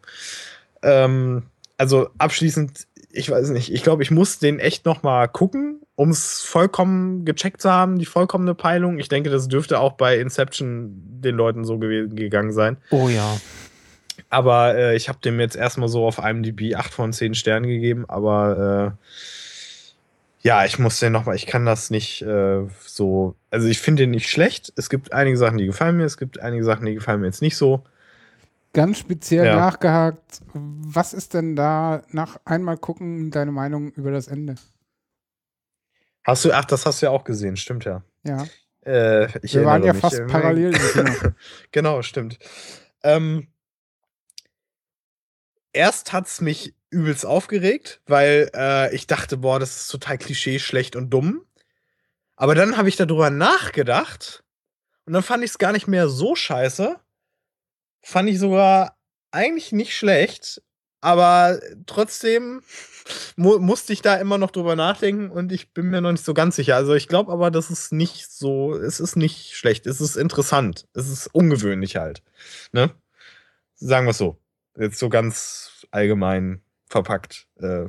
Ähm, also abschließend, ich weiß nicht, ich glaube, ich muss den echt noch mal gucken, um es vollkommen gecheckt zu haben, die vollkommene Peilung. Ich denke, das dürfte auch bei Inception den Leuten so gegangen sein. Oh ja. Aber äh, ich habe dem jetzt erstmal so auf IMDb 8 von 10 Sternen gegeben, aber äh, ja, ich muss den nochmal, ich kann das nicht äh, so, also ich finde den nicht schlecht. Es gibt einige Sachen, die gefallen mir, es gibt einige Sachen, die gefallen mir jetzt nicht so. Ganz speziell Ja. nachgehakt, was ist denn da nach einmal gucken deine Meinung über das Ende? Hast du, ach, das hast du ja auch gesehen, stimmt ja. Ja. Äh, Wir waren ja mich. fast parallel genau, stimmt. Ähm, erst hat's mich übelst aufgeregt, weil äh, ich dachte, boah, das ist total klischee, schlecht und dumm. Aber dann habe ich darüber nachgedacht und dann fand ich es gar nicht mehr so scheiße. Fand ich sogar eigentlich nicht schlecht, aber trotzdem mu musste ich da immer noch drüber nachdenken und ich bin mir noch nicht so ganz sicher. Also ich glaube aber, das ist nicht so, es ist nicht schlecht, es ist interessant, es ist ungewöhnlich halt. Ne? Sagen wir es so. Jetzt so ganz allgemein verpackt. Äh,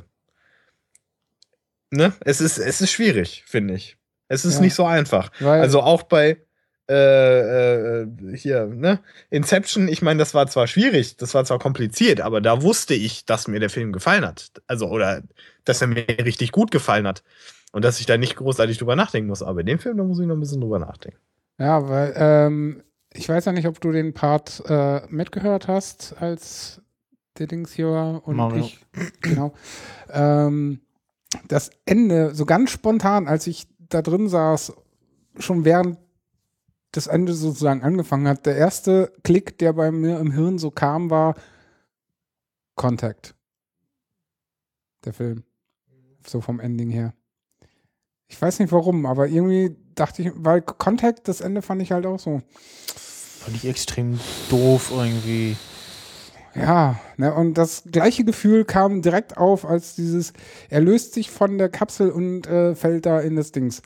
ne? Es ist, es ist schwierig, finde ich. Es ist Ja. nicht so einfach. Weil- also auch bei äh, äh, hier, ne? Inception, ich meine, das war zwar schwierig, das war zwar kompliziert, aber da wusste ich, dass mir der Film gefallen hat. Also, oder dass er mir richtig gut gefallen hat. Und dass ich da nicht großartig drüber nachdenken muss. Aber in dem Film, da muss ich noch ein bisschen drüber nachdenken. Ja, weil ähm, ich weiß ja nicht, ob du den Part äh, mitgehört hast, als der Dings hier war und Mario. ich. Genau. ähm, das Ende, so ganz spontan, als ich da drin saß, schon während das Ende sozusagen angefangen hat, der erste Klick, der bei mir im Hirn so kam, war Contact. Der Film. So vom Ending her. Ich weiß nicht warum, aber irgendwie dachte ich, weil Contact, das Ende fand ich halt auch so. Fand ich extrem doof irgendwie. Ja, ne, und das gleiche Gefühl kam direkt auf, als dieses, er löst sich von der Kapsel und äh, fällt da in das Dings.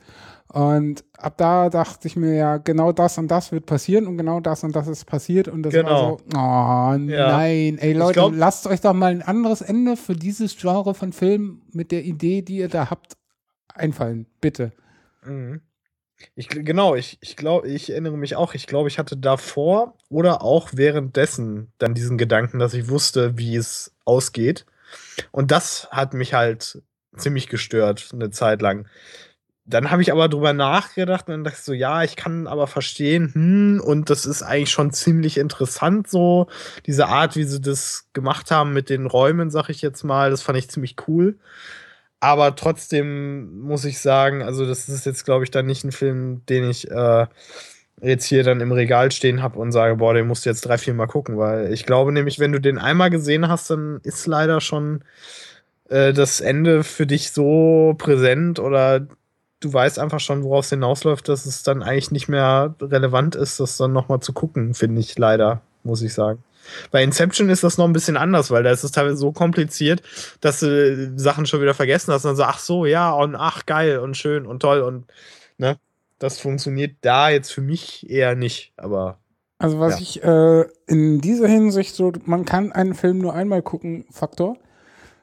Und ab da dachte ich mir ja, genau das und das wird passieren und genau das und das ist passiert und das Genau. war so, oh nein, ey Leute, glaub- lasst euch doch mal ein anderes Ende für dieses Genre von Film mit der Idee, die ihr da habt, einfallen, bitte. Mhm. Ich, genau, ich, ich glaube, ich erinnere mich auch, ich glaube, ich hatte davor oder auch währenddessen dann diesen Gedanken, dass ich wusste, wie es ausgeht. Und das hat mich halt ziemlich gestört, eine Zeit lang. Dann habe ich aber drüber nachgedacht und dann dachte ich so, ja, ich kann aber verstehen, hm, und das ist eigentlich schon ziemlich interessant so, diese Art, wie sie das gemacht haben mit den Räumen, sag ich jetzt mal, das fand ich ziemlich cool. Aber trotzdem muss ich sagen, also das ist jetzt, glaube ich, dann nicht ein Film, den ich äh, jetzt hier dann im Regal stehen habe und sage, boah, den musst du jetzt drei, vier Mal gucken, weil ich glaube nämlich, wenn du den einmal gesehen hast, dann ist leider schon äh, das Ende für dich so präsent oder du weißt einfach schon, worauf es hinausläuft, dass es dann eigentlich nicht mehr relevant ist, das dann nochmal zu gucken, finde ich leider, muss ich sagen. Bei Inception ist das noch ein bisschen anders, weil da ist es teilweise so kompliziert, dass du Sachen schon wieder vergessen hast und dann so, ach so, ja, und ach, geil und schön und toll und ne, das funktioniert da jetzt für mich eher nicht, aber Also was Ja. ich äh, in dieser Hinsicht so, man kann einen Film nur einmal gucken, Faktor,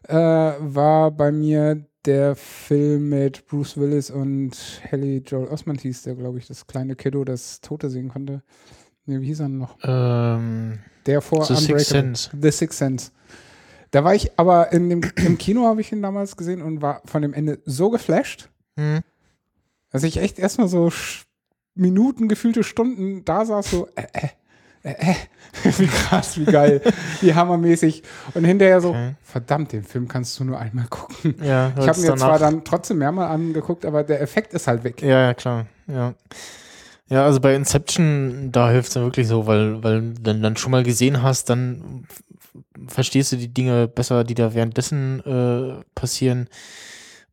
äh, war bei mir der Film mit Bruce Willis und Haley Joel Osment hieß der, glaube ich, das kleine Kiddo, das Tote sehen konnte. Nee, wie hieß er noch? Ähm, Der vor The Sixth. Sense. The Sixth Sense. Da war ich, aber in dem, im Kino habe ich ihn damals gesehen und war von dem Ende so geflasht, Hm. dass ich echt erstmal so Minuten, gefühlte Stunden da saß, so, äh, äh, äh, äh, wie krass, wie geil, wie hammermäßig. Und hinterher so, verdammt, den Film kannst du nur einmal gucken. Ja, ich habe mir zwar dann trotzdem mehrmal angeguckt, aber der Effekt ist halt weg. Ja, ja, klar. Ja. Ja, also bei Inception, da hilft es dann wirklich so, weil, weil dann, dann schon mal gesehen hast, dann verstehst du die Dinge besser, die da währenddessen äh, passieren.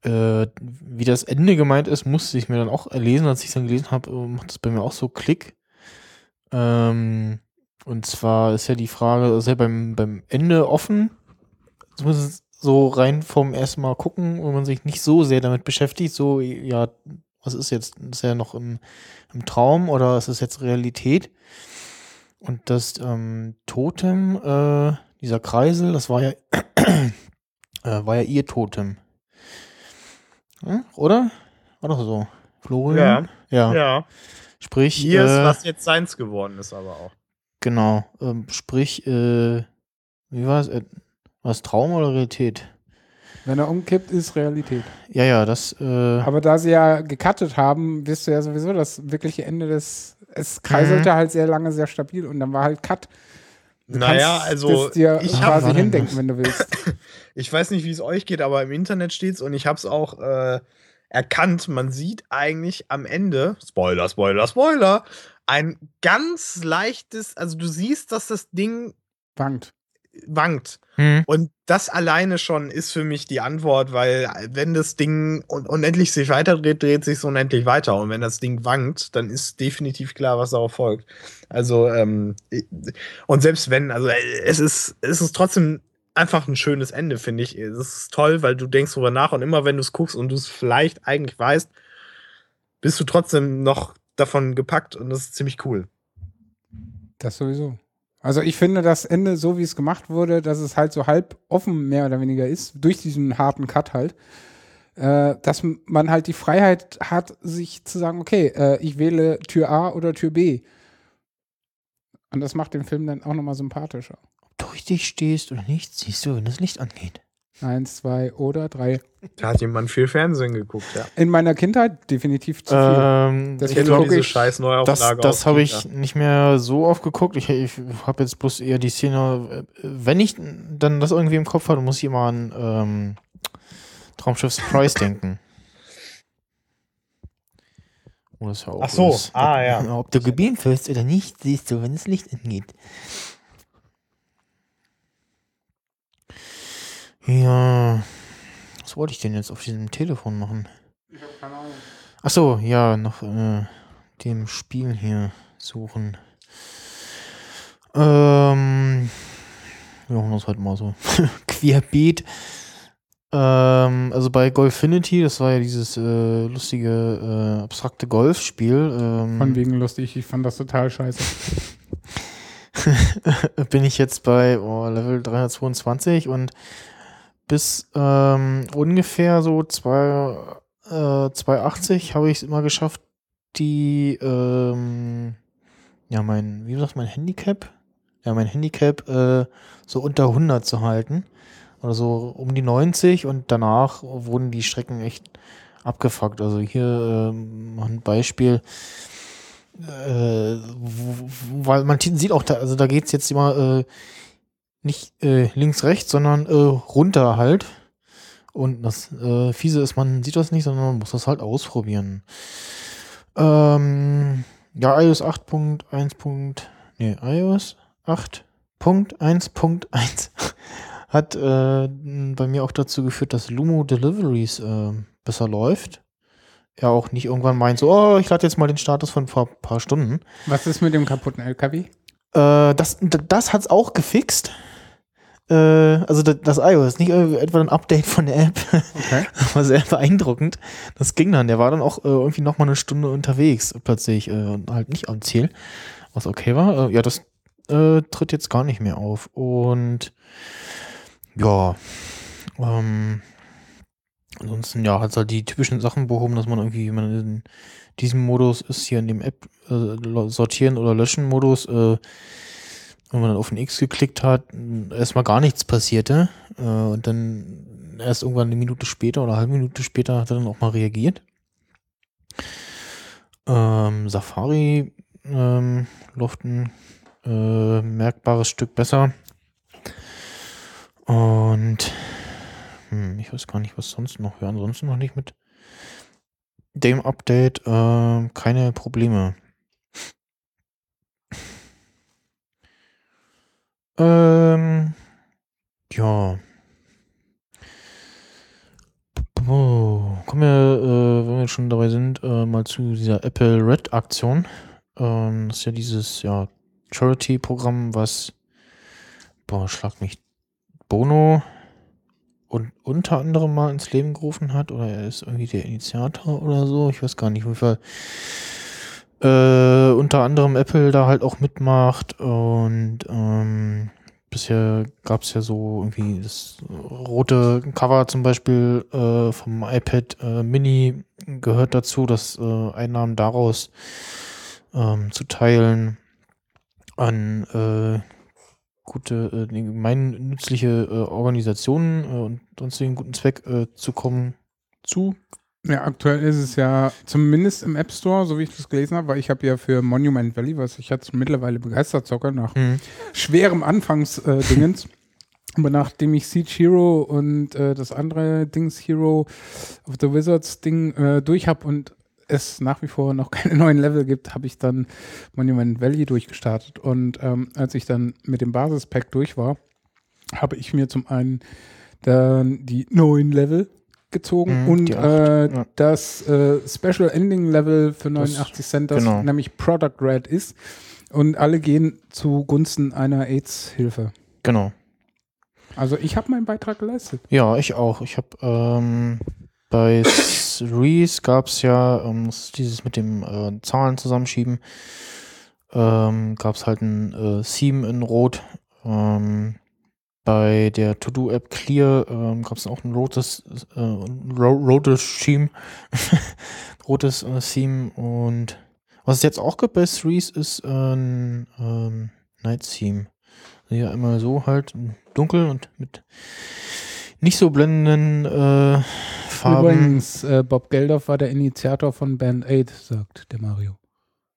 Äh, wie das Ende gemeint ist, musste ich mir dann auch erlesen. Als ich es dann gelesen habe, äh, macht das bei mir auch so Klick. Ähm, und zwar ist ja die Frage, ist ja beim, beim Ende offen, zumindest so rein vom ersten Mal gucken, wenn man sich nicht so sehr damit beschäftigt, so, ja, was ist jetzt, ist er noch im, im Traum oder ist es jetzt Realität? Und das ähm, Totem, äh, dieser Kreisel, das war ja, äh, war ja ihr Totem. Hm? Oder? War doch so. Florian? Ja. Ja. Sprich, Hier ist äh, was jetzt seins geworden ist, aber auch. Genau. Ähm, sprich, äh, wie war es? Äh, war es Traum oder Realität? Wenn er umkippt, ist Realität. Ja, ja, das. Äh, Aber da sie ja gecuttet haben, wirst du ja sowieso das wirkliche Ende des. Es kreiselte Mhm. halt sehr lange sehr stabil und dann war halt Cut. Du Naja, kannst also dir ich quasi hindenken, wenn du willst. Ich weiß nicht, wie es euch geht, aber im Internet steht's und ich habe es auch äh, erkannt. Man sieht eigentlich am Ende, Spoiler, Spoiler, Spoiler, ein ganz leichtes, also du siehst, dass das Ding wankt. Wankt. Hm. Und das alleine schon ist für mich die Antwort, weil wenn das Ding un unendlich sich weiterdreht, dreht sich es unendlich weiter. Und wenn das Ding wankt, dann ist definitiv klar, was darauf folgt. Also, ähm, und selbst wenn, also äh, es ist, es ist trotzdem einfach ein schönes Ende, finde ich. Es ist toll, weil du denkst drüber nach und immer wenn du es guckst und du es vielleicht eigentlich weißt, bist du trotzdem noch davon gepackt und das ist ziemlich cool. Das sowieso. Also ich finde das Ende, so wie es gemacht wurde, dass es halt so halb offen mehr oder weniger ist, durch diesen harten Cut halt, äh, dass man halt die Freiheit hat, sich zu sagen, okay, äh, ich wähle Tür A oder Tür B. Und das macht den Film dann auch nochmal sympathischer. Ob du richtig stehst oder nicht, siehst du, wenn das Licht angeht. Eins, zwei oder drei. Da hat jemand viel Fernsehen geguckt, ja. In meiner Kindheit definitiv zu viel. Ähm, Deswegen ich glaub, gucke diese ich- scheiß Das, Neuauflage das auf habe ich Twitter. nicht mehr so oft geguckt. Ich, ich habe jetzt bloß eher die Szene, äh, wenn ich dann das irgendwie im Kopf habe, muss ich immer an ähm, Traumschiff Surprise denken. Wo das ja auch Ach so, ist. ah, ob, ja. Ob du gebeamt wirst oder nicht, siehst du, wenn das Licht angeht. Ja. Was wollte ich denn jetzt auf diesem Telefon machen? Ich habe keine Ahnung. Ach so, ja, nach äh, dem Spiel hier suchen. Ähm, wir machen das heute mal so querbeet. Ähm, also bei Golfinity, das war ja dieses äh, lustige, äh, abstrakte Golfspiel. Ähm, Von wegen lustig, ich fand das total scheiße. bin ich jetzt bei oh, Level 322 und bis ähm, ungefähr so zwei, äh, 280 habe ich es immer geschafft, die, ähm, ja, mein, wie sagt mein Handicap? Ja, mein Handicap äh, so unter 100 zu halten. Oder so um die 90 und danach wurden die Strecken echt abgefuckt. Also hier ähm, ein Beispiel äh, wo- weil man sieht auch da, also da geht's jetzt immer äh, nicht äh, links, rechts, sondern äh, runter halt. Und das äh, Fiese ist, man sieht das nicht, sondern man muss das halt ausprobieren. Ähm, ja, iOS 8.1. Nee, iOS 8.1.1 hat äh, bei mir auch dazu geführt, dass Lumo Deliveries äh, besser läuft. Er auch nicht irgendwann meint, so, oh, ich lade jetzt mal den Status von vor ein paar Stunden. Was ist mit dem kaputten LKW? Äh, das das hat es auch gefixt. Äh, also das, das iOS, nicht etwa ein Update von der App. Okay. War sehr beeindruckend. Das ging dann. Der war dann auch äh, irgendwie noch mal eine Stunde unterwegs plötzlich äh, und halt nicht am Ziel, was okay war. Äh, ja, das tritt jetzt gar nicht mehr auf. Und ja, ähm, ansonsten ja, hat halt die typischen Sachen behoben, dass man irgendwie, wenn man in diesem Modus ist, hier in dem App sortieren oder löschen Modus, äh, wenn man dann auf ein X geklickt hat, erstmal gar nichts passierte äh, und dann erst irgendwann eine Minute später oder eine halbe Minute später hat er dann auch mal reagiert. Ähm, Safari ähm, läuft ein äh, merkbares Stück besser. Und hm, ich weiß gar nicht, was sonst noch. Ja, ansonsten noch nicht mit dem Update äh, keine Probleme. Ähm, ja. Oh, kommen wir, äh, wenn wir schon dabei sind, äh, mal zu dieser Apple Red Aktion. Ähm, das ist ja dieses ja, Charity-Programm, was, boah, schlag mich, Bono und unter anderem mal ins Leben gerufen hat, oder er ist irgendwie der Initiator oder so, ich weiß gar nicht, auf jeden Fall. Äh, unter anderem Apple da halt auch mitmacht und ähm, bisher gab es ja so irgendwie das rote Cover zum Beispiel äh, vom iPad äh, Mini gehört dazu, dass äh, Einnahmen daraus ähm, zu teilen an äh, gute, gemeinnützliche äh, Organisationen und sonstigen guten Zweck zu kommen zu. Ja, aktuell ist es ja zumindest im App Store, so wie ich das gelesen habe, weil ich habe ja für Monument Valley, was ich jetzt mittlerweile begeistert zocke, nach Mhm. schwerem Anfangsdingens. Aber nachdem ich Siege Hero und äh, das andere Dings Hero of the Wizards Ding äh, durch habe und es nach wie vor noch keine neuen Level gibt, habe ich dann Monument Valley durchgestartet. Und ähm, als ich dann mit dem Basispack durch war, habe ich mir zum einen dann die neuen Level gezogen Mhm, und äh, ja. das äh, Special Ending Level für Das- 89 Cent, das genau. nämlich Product Red ist. Und alle gehen zugunsten einer AIDS-Hilfe. Genau. Also ich habe meinen Beitrag geleistet. Ja, ich auch. Ich habe ähm, bei Reese gab es ja ähm, das dieses mit dem äh, Zahlen zusammenschieben. Ähm, gab es halt ein äh, Theme in Rot. Ähm, bei der To-Do-App Clear ähm, gab es auch ein rotes, äh, rotes Theme. rotes äh, Theme. Und was es jetzt auch gibt bei Threes ist ein ähm, Night Theme. Also ja, immer so halt dunkel und mit nicht so blendenden äh, Farben. Übrigens, äh, Bob Geldof war der Initiator von Band 8, sagt der Mario.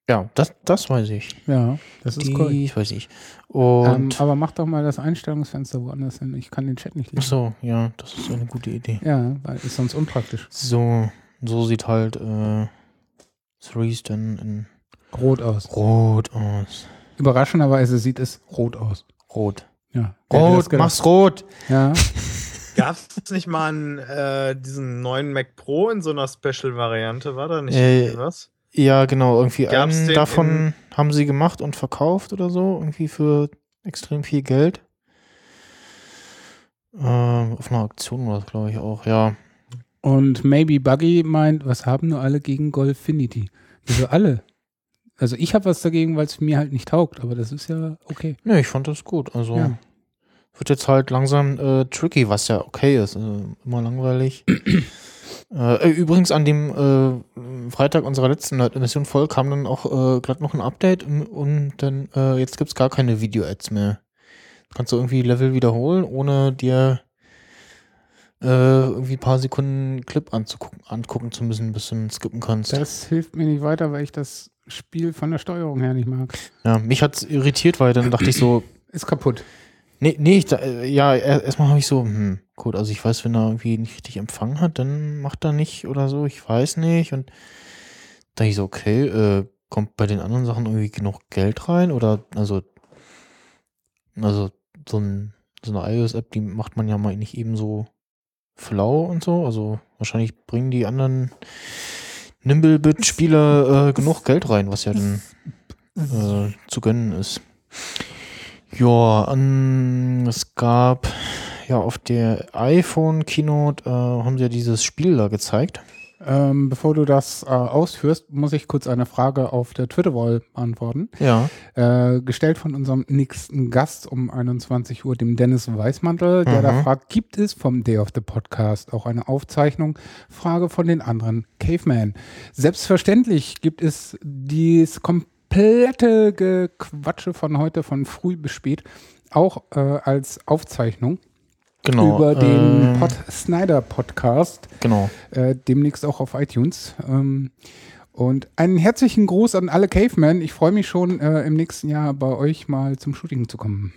Ja, das, das weiß ich. Ja, das ist cool. Ich weiß ich. Und Ähm, aber mach doch mal das Einstellungsfenster woanders hin. Ich kann den Chat nicht Ach lesen. so, ja, das ist eine gute Idee. Ja, weil ist sonst unpraktisch. So, so sieht halt äh, Threes dann in Rot aus. Rot aus. Überraschenderweise sieht es rot aus. Rot. Ja. Rot, mach's rot. Ja. Gab es nicht mal einen, äh, diesen neuen Mac Pro in so einer Special-Variante? War da nicht Äh, was? Ja, genau, irgendwie Gab's einen davon haben sie gemacht und verkauft oder so, irgendwie für extrem viel Geld. Ähm, auf einer Auktion war das, glaube ich, auch, ja. Und Maybe Buggy meint, was haben nur alle gegen Golfinity? Wieso alle? Also ich habe was dagegen, weil es mir halt nicht taugt, aber das ist ja okay. Ne, ich fand das gut. Also Ja. wird jetzt halt langsam äh, tricky, was ja okay ist. Also, immer langweilig. äh, übrigens an dem äh, Freitag unserer letzten Mission voll kam dann auch äh, gerade noch ein Update und, und dann äh, jetzt gibt's gar keine Video-Ads mehr. Kannst du irgendwie Level wiederholen, ohne dir äh, irgendwie ein paar Sekunden Clip anzugucken, angucken zu müssen, bis du ihn skippen kannst. Das hilft mir nicht weiter, weil ich das Spiel von der Steuerung her nicht mag. Ja, mich hat's irritiert, weil dann dachte ich so. Ist kaputt. Nee, nee, ich, äh, ja, er- erstmal habe ich so, hm, gut, also ich weiß, wenn er irgendwie nicht richtig Empfang hat, dann macht er nicht oder so, ich weiß nicht. Und da ich so, okay, äh, kommt bei den anderen Sachen irgendwie genug Geld rein? Oder, also, also so, ein, so eine iOS-App, die macht man ja mal nicht eben so flau und so. Also wahrscheinlich bringen die anderen Nimblebit-Spieler äh, genug Geld rein, was ja dann äh, zu gönnen ist. Ja, es gab ja auf der iPhone Keynote äh, haben sie ja dieses Spiel da gezeigt. Ähm, bevor du das äh, ausführst, muss ich kurz eine Frage auf der Twitter-Wall beantworten. Ja. Äh, gestellt von unserem nächsten Gast um 21 Uhr, dem Dennis Weißmantel, der da Mhm. fragt, gibt es vom Day of the Podcast auch eine Aufzeichnung? Frage von den anderen Caveman. Selbstverständlich gibt es dies komplette Gequatsche von heute, von früh bis spät, auch äh, als Aufzeichnung. Genau, Über den ähm, Pod Snyder Podcast. Genau. Äh, demnächst auch auf iTunes. Ähm, und einen herzlichen Gruß an alle Cavemen. Ich freue mich schon, äh, im nächsten Jahr bei euch mal zum Shooting zu kommen.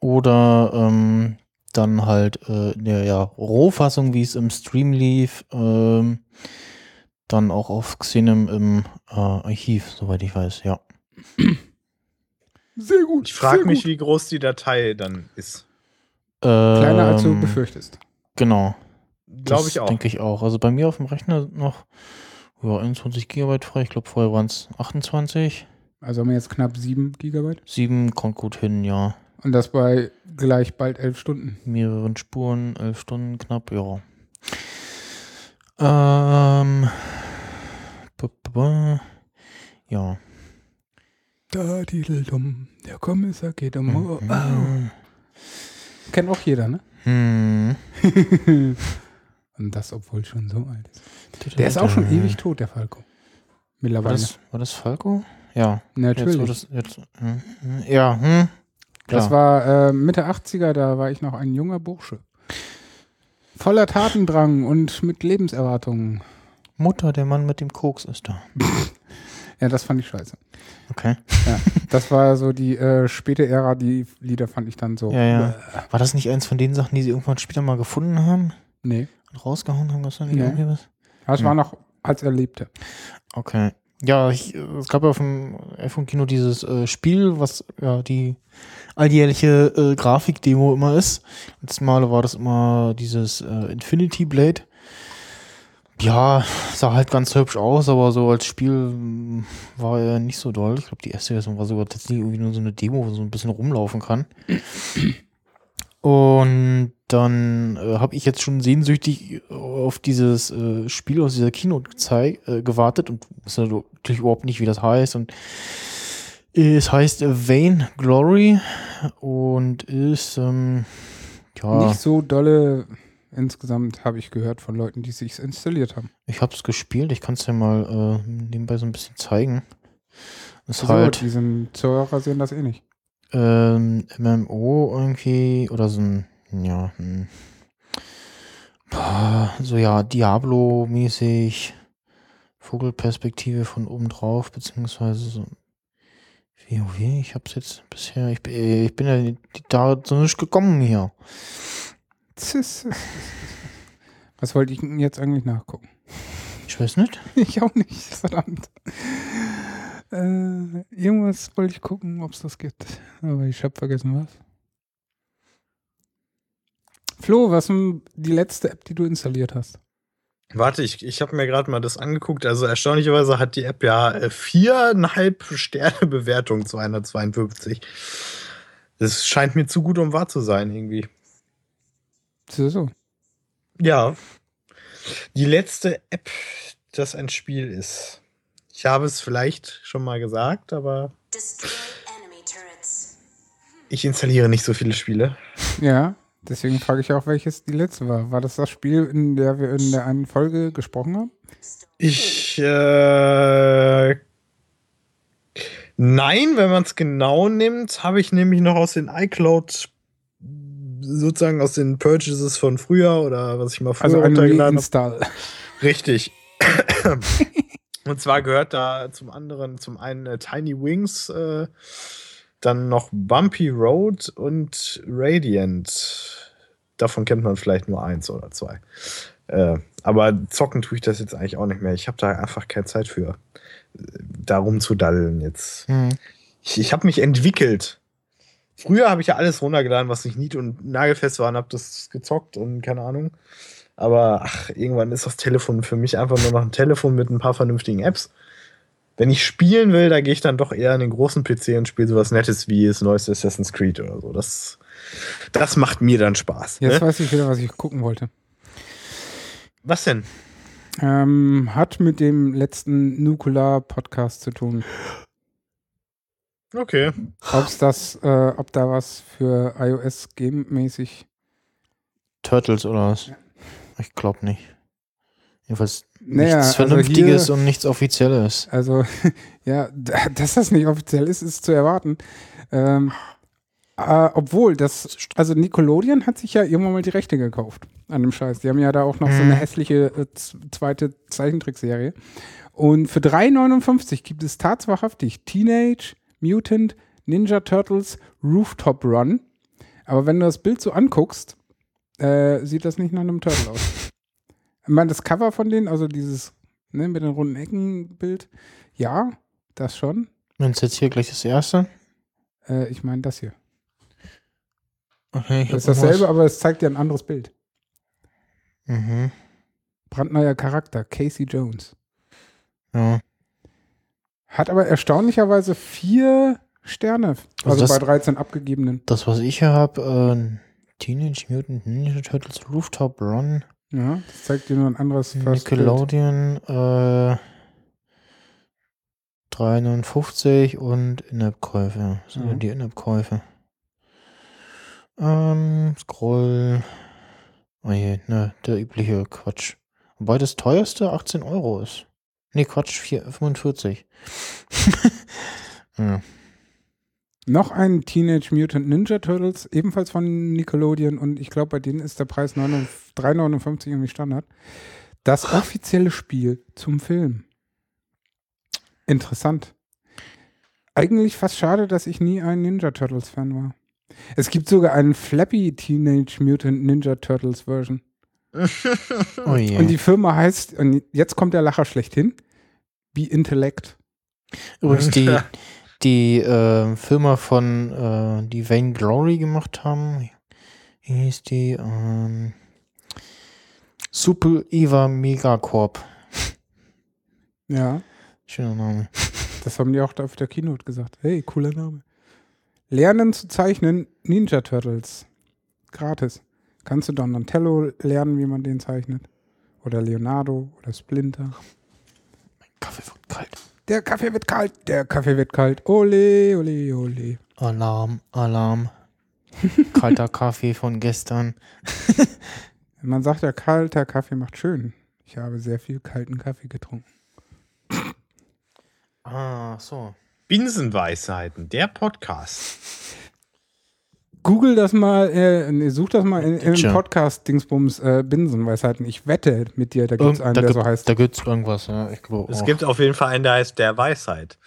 Oder ähm, dann halt äh, in der ja, Rohfassung, wie es im Stream lief, ähm, dann auch auf Xenem im äh, Archiv, soweit ich weiß, ja. Sehr gut. Ich frage mich, gut. wie groß die Datei dann ist. Kleiner als du Ähm, befürchtest. Genau. Glaub Das ich auch. Denke ich auch. Also bei mir auf dem Rechner noch ja, 21 Gigabyte frei. Ich glaube, vorher waren es 28. Also haben wir jetzt knapp 7 Gigabyte. 7 kommt gut hin, ja. Und das bei gleich bald 11 Stunden. Mehreren Spuren, 11 Stunden knapp, ja. Ähm. Ja. Da, Dideldum, der Kommissar geht um. Mhm. oh. Kennt auch jeder, ne? Hm. Und das, obwohl schon so alt ist. Der ist auch schon ewig tot, der Falco. War Mittlerweile. das, war das Falco? Ja. Natürlich. Jetzt, das, jetzt, hm, hm, ja, hm. Das war äh, Mitte 80er, da war ich noch ein junger Bursche. Voller Tatendrang und mit Lebenserwartungen. Mutter, der Mann mit dem Koks ist da. Ja, das fand ich scheiße. Okay. Ja, das war so die äh, späte Ära, die Lieder fand ich dann so. Ja, ja. War das nicht eins von den Sachen, die sie irgendwann später mal gefunden haben? Nee. Und rausgehauen haben? Gab's da nicht Nee. irgendwie was? Das Hm. war noch, als er lebte. Okay. Ja, ich, äh, es gab ja auf dem iPhone-Kino dieses äh, Spiel, was ja die alljährliche äh, Grafik-Demo immer ist. Letztes Mal war das immer dieses äh, Infinity Blade. Ja, sah halt ganz hübsch aus, aber so als Spiel mm, war er nicht so doll. Ich glaube, die erste Version war sogar tatsächlich irgendwie nur so eine Demo, wo man so ein bisschen rumlaufen kann. Und dann äh, habe ich jetzt schon sehnsüchtig auf dieses äh, Spiel aus dieser Keynote äh, gewartet und wusste natürlich überhaupt nicht, wie das heißt. Und es heißt Vain Glory und ist ähm, ja. Nicht so dolle insgesamt, habe ich gehört von Leuten, die sich installiert haben. Ich habe es gespielt, ich kann es dir mal äh, nebenbei so ein bisschen zeigen. Das Also, halt die sind Zuhörer sehen das eh nicht. ähm, MMO irgendwie oder so ein, ja, ein, boah, so ja, Diablo-mäßig, Vogelperspektive von oben drauf, beziehungsweise so WoW, ich hab's jetzt bisher, ich, bin- äh, ich bin ja da so nicht gekommen hier. Was wollte ich denn jetzt eigentlich nachgucken? Ich weiß nicht. Ich auch nicht, verdammt. Äh, irgendwas wollte ich gucken, ob es das gibt. Aber ich habe vergessen, was. Flo, was ist die letzte App, die du installiert hast? Warte, ich, ich habe mir gerade mal das angeguckt. Also erstaunlicherweise hat die App ja äh, viereinhalb Sterne Bewertung zu 152. Das scheint mir zu gut, um wahr zu sein, irgendwie. So. Ja. Die letzte App, das ein Spiel ist. Ich habe es vielleicht schon mal gesagt, aber ich installiere nicht so viele Spiele. Ja, deswegen frage ich auch, welches die letzte war. War das das Spiel, in der wir in der einen Folge gesprochen haben? Ich, äh, nein, wenn man es genau nimmt, habe ich nämlich noch aus den iCloud, sozusagen aus den Purchases von früher oder was ich mal früher Also runtergeladen habe. Richtig. Und zwar gehört da zum anderen zum einen äh, Tiny Wings, äh, dann noch Bumpy Road und Radiant. Davon kennt man vielleicht nur eins oder zwei. Äh, aber zocken tue ich das jetzt eigentlich auch nicht mehr. Ich habe da einfach keine Zeit für, äh, darum zu daddeln jetzt. Hm. Ich, ich habe mich entwickelt. Früher habe ich ja alles runtergeladen, was nicht nied- und nagelfest war und habe das gezockt und keine Ahnung. Aber ach, irgendwann ist das Telefon für mich einfach nur noch ein Telefon mit ein paar vernünftigen Apps. Wenn ich spielen will, da gehe ich dann doch eher an den großen PC und spiele sowas Nettes wie das neueste Assassin's Creed oder so. Das, das macht mir dann Spaß. Jetzt ne? weiß ich wieder, was ich gucken wollte. Was denn? Ähm, hat mit dem letzten Nukular-Podcast zu tun. Okay. Ob's das, äh, ob da was für iOS game-mäßig. Turtles oder was? Ich glaube nicht. Jedenfalls Naja, nichts also Vernünftiges hier- und nichts Offizielles. Also, ja, dass das nicht offiziell ist, ist zu erwarten. Ähm, äh, obwohl, das, also Nickelodeon hat sich ja irgendwann mal die Rechte gekauft an dem Scheiß. Die haben ja da auch noch so eine Mhm. hässliche äh, zweite Zeichentrickserie. Und für 3,59 gibt es tatsächlich Teenage Mutant Ninja Turtles Rooftop Run. Aber wenn du das Bild so anguckst, äh, sieht das nicht nach einem Turtle aus. Ich meine, das Cover von denen, also dieses ne, mit den runden Ecken-Bild, ja, das schon. Wenn es jetzt hier gleich das erste. Äh, ich meine das hier. Okay, ich Das ist dasselbe, was. aber es zeigt dir ein anderes Bild. Mhm. Brandneuer Charakter, Casey Jones. Ja. Hat aber erstaunlicherweise vier Sterne, also, das- bei 13 abgegebenen. Das, was ich hier habe, äh, Teenage Mutant Ninja Turtles Rooftop Run. Ja, das zeigt dir nur ein anderes. Nickelodeon, äh, 3,59 und In-App-Käufe. Was sind Mhm. die In-App-Käufe? Ähm, Scroll. Oh je, ne, der übliche Quatsch. Wobei das teuerste 18 Euro ist. Ne, Quatsch, 4, 45. ja. Noch ein Teenage Mutant Ninja Turtles, ebenfalls von Nickelodeon und ich glaube, bei denen ist der Preis 9 3,59 irgendwie Standard. Das offizielle Spiel zum Film. Interessant. Eigentlich fast schade, dass ich nie ein Ninja Turtles Fan war. Es gibt sogar einen Flappy Teenage Mutant Ninja Turtles Version. Oh je. Und die Firma heißt, und jetzt kommt der Lacher schlechthin, Intellect. Übrigens, die, die äh, Firma von, äh, die Vain Glory gemacht haben, wie hieß die? Ähm, Super Eva Megacorp. Ja. Schöner Name. Das haben die auch da auf der Keynote gesagt. Hey, cooler Name. Lernen zu zeichnen, Ninja Turtles. Gratis. Kannst du Donatello lernen, wie man den zeichnet? Oder Leonardo oder Splinter. Kaffee wird kalt. Der Kaffee wird kalt, der Kaffee wird kalt. Ole, ole, ole. Alarm, Alarm. Kalter Kaffee von gestern. Man sagt ja, kalter Kaffee macht schön. Ich habe sehr viel kalten Kaffee getrunken. Ah, so. Binsenweisheiten, der Podcast. Google das mal, äh, nee, such das mal in, in Tja. dem Podcast-Dingsbums äh, Binsenweisheiten. Ich wette mit dir, da gibt es einen, da der gibt, so heißt. Da gibt's irgendwas, ja. Ich glaube Es auch. gibt auf jeden Fall einen, der heißt Der Weisheit.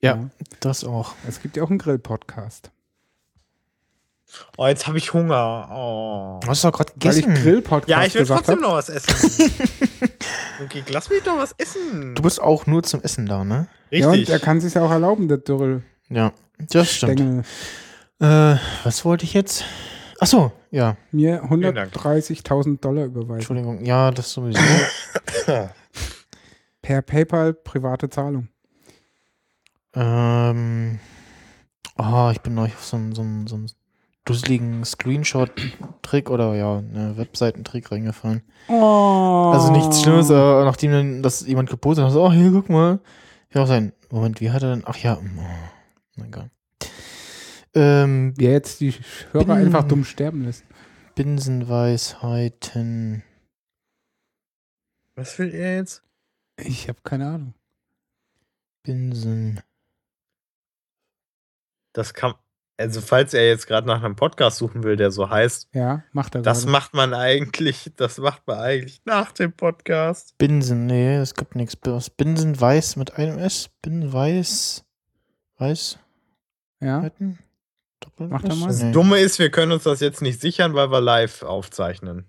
ja, das auch. Es gibt ja auch einen Grill-Podcast. Oh, jetzt habe ich Hunger. Oh. Du hast doch gerade Weil ich gegessen. Grill-Podcast Ja, ich will trotzdem hab. noch was essen. okay, lass mich doch was essen. Du bist auch nur zum Essen da, ne? Ja, und Richtig. er kann sich ja auch erlauben, der Dürrel. Ja, das stimmt. Stängel. Äh, was wollte ich jetzt? Ach so, ja. Mir Dank. 130.000 Dollar überweisen. Entschuldigung. Ja, das sowieso. Per PayPal private Zahlung. ähm, oh, ich bin neulich auf so einen so einen- so einen dusseligen Screenshot-Trick oder ja, eine Webseitentrick reingefallen. Oh. Also nichts Schlimmes, aber nachdem dann das jemand gepostet hat, so, oh, hier, guck mal. Ja, auch sein. Moment, wie hat er denn? Ach ja, oh, mein Gott. Ähm, Wer jetzt die Hörer Bin- einfach dumm sterben lässt. Binsenweisheiten. Was will er jetzt? Ich habe keine Ahnung. Binsen. Das kann. Also, falls er jetzt gerade nach einem Podcast suchen will, der so heißt, Ja, macht er das gerade. macht man eigentlich, das macht man eigentlich nach dem Podcast. Binsen, nee, es gibt nichts. Binsen weiß mit einem S. Binsen weiß. Weiß. Ja, Halten? Mach doch mal. Das Nee. Dumme ist, wir können uns das jetzt nicht sichern, weil wir live aufzeichnen.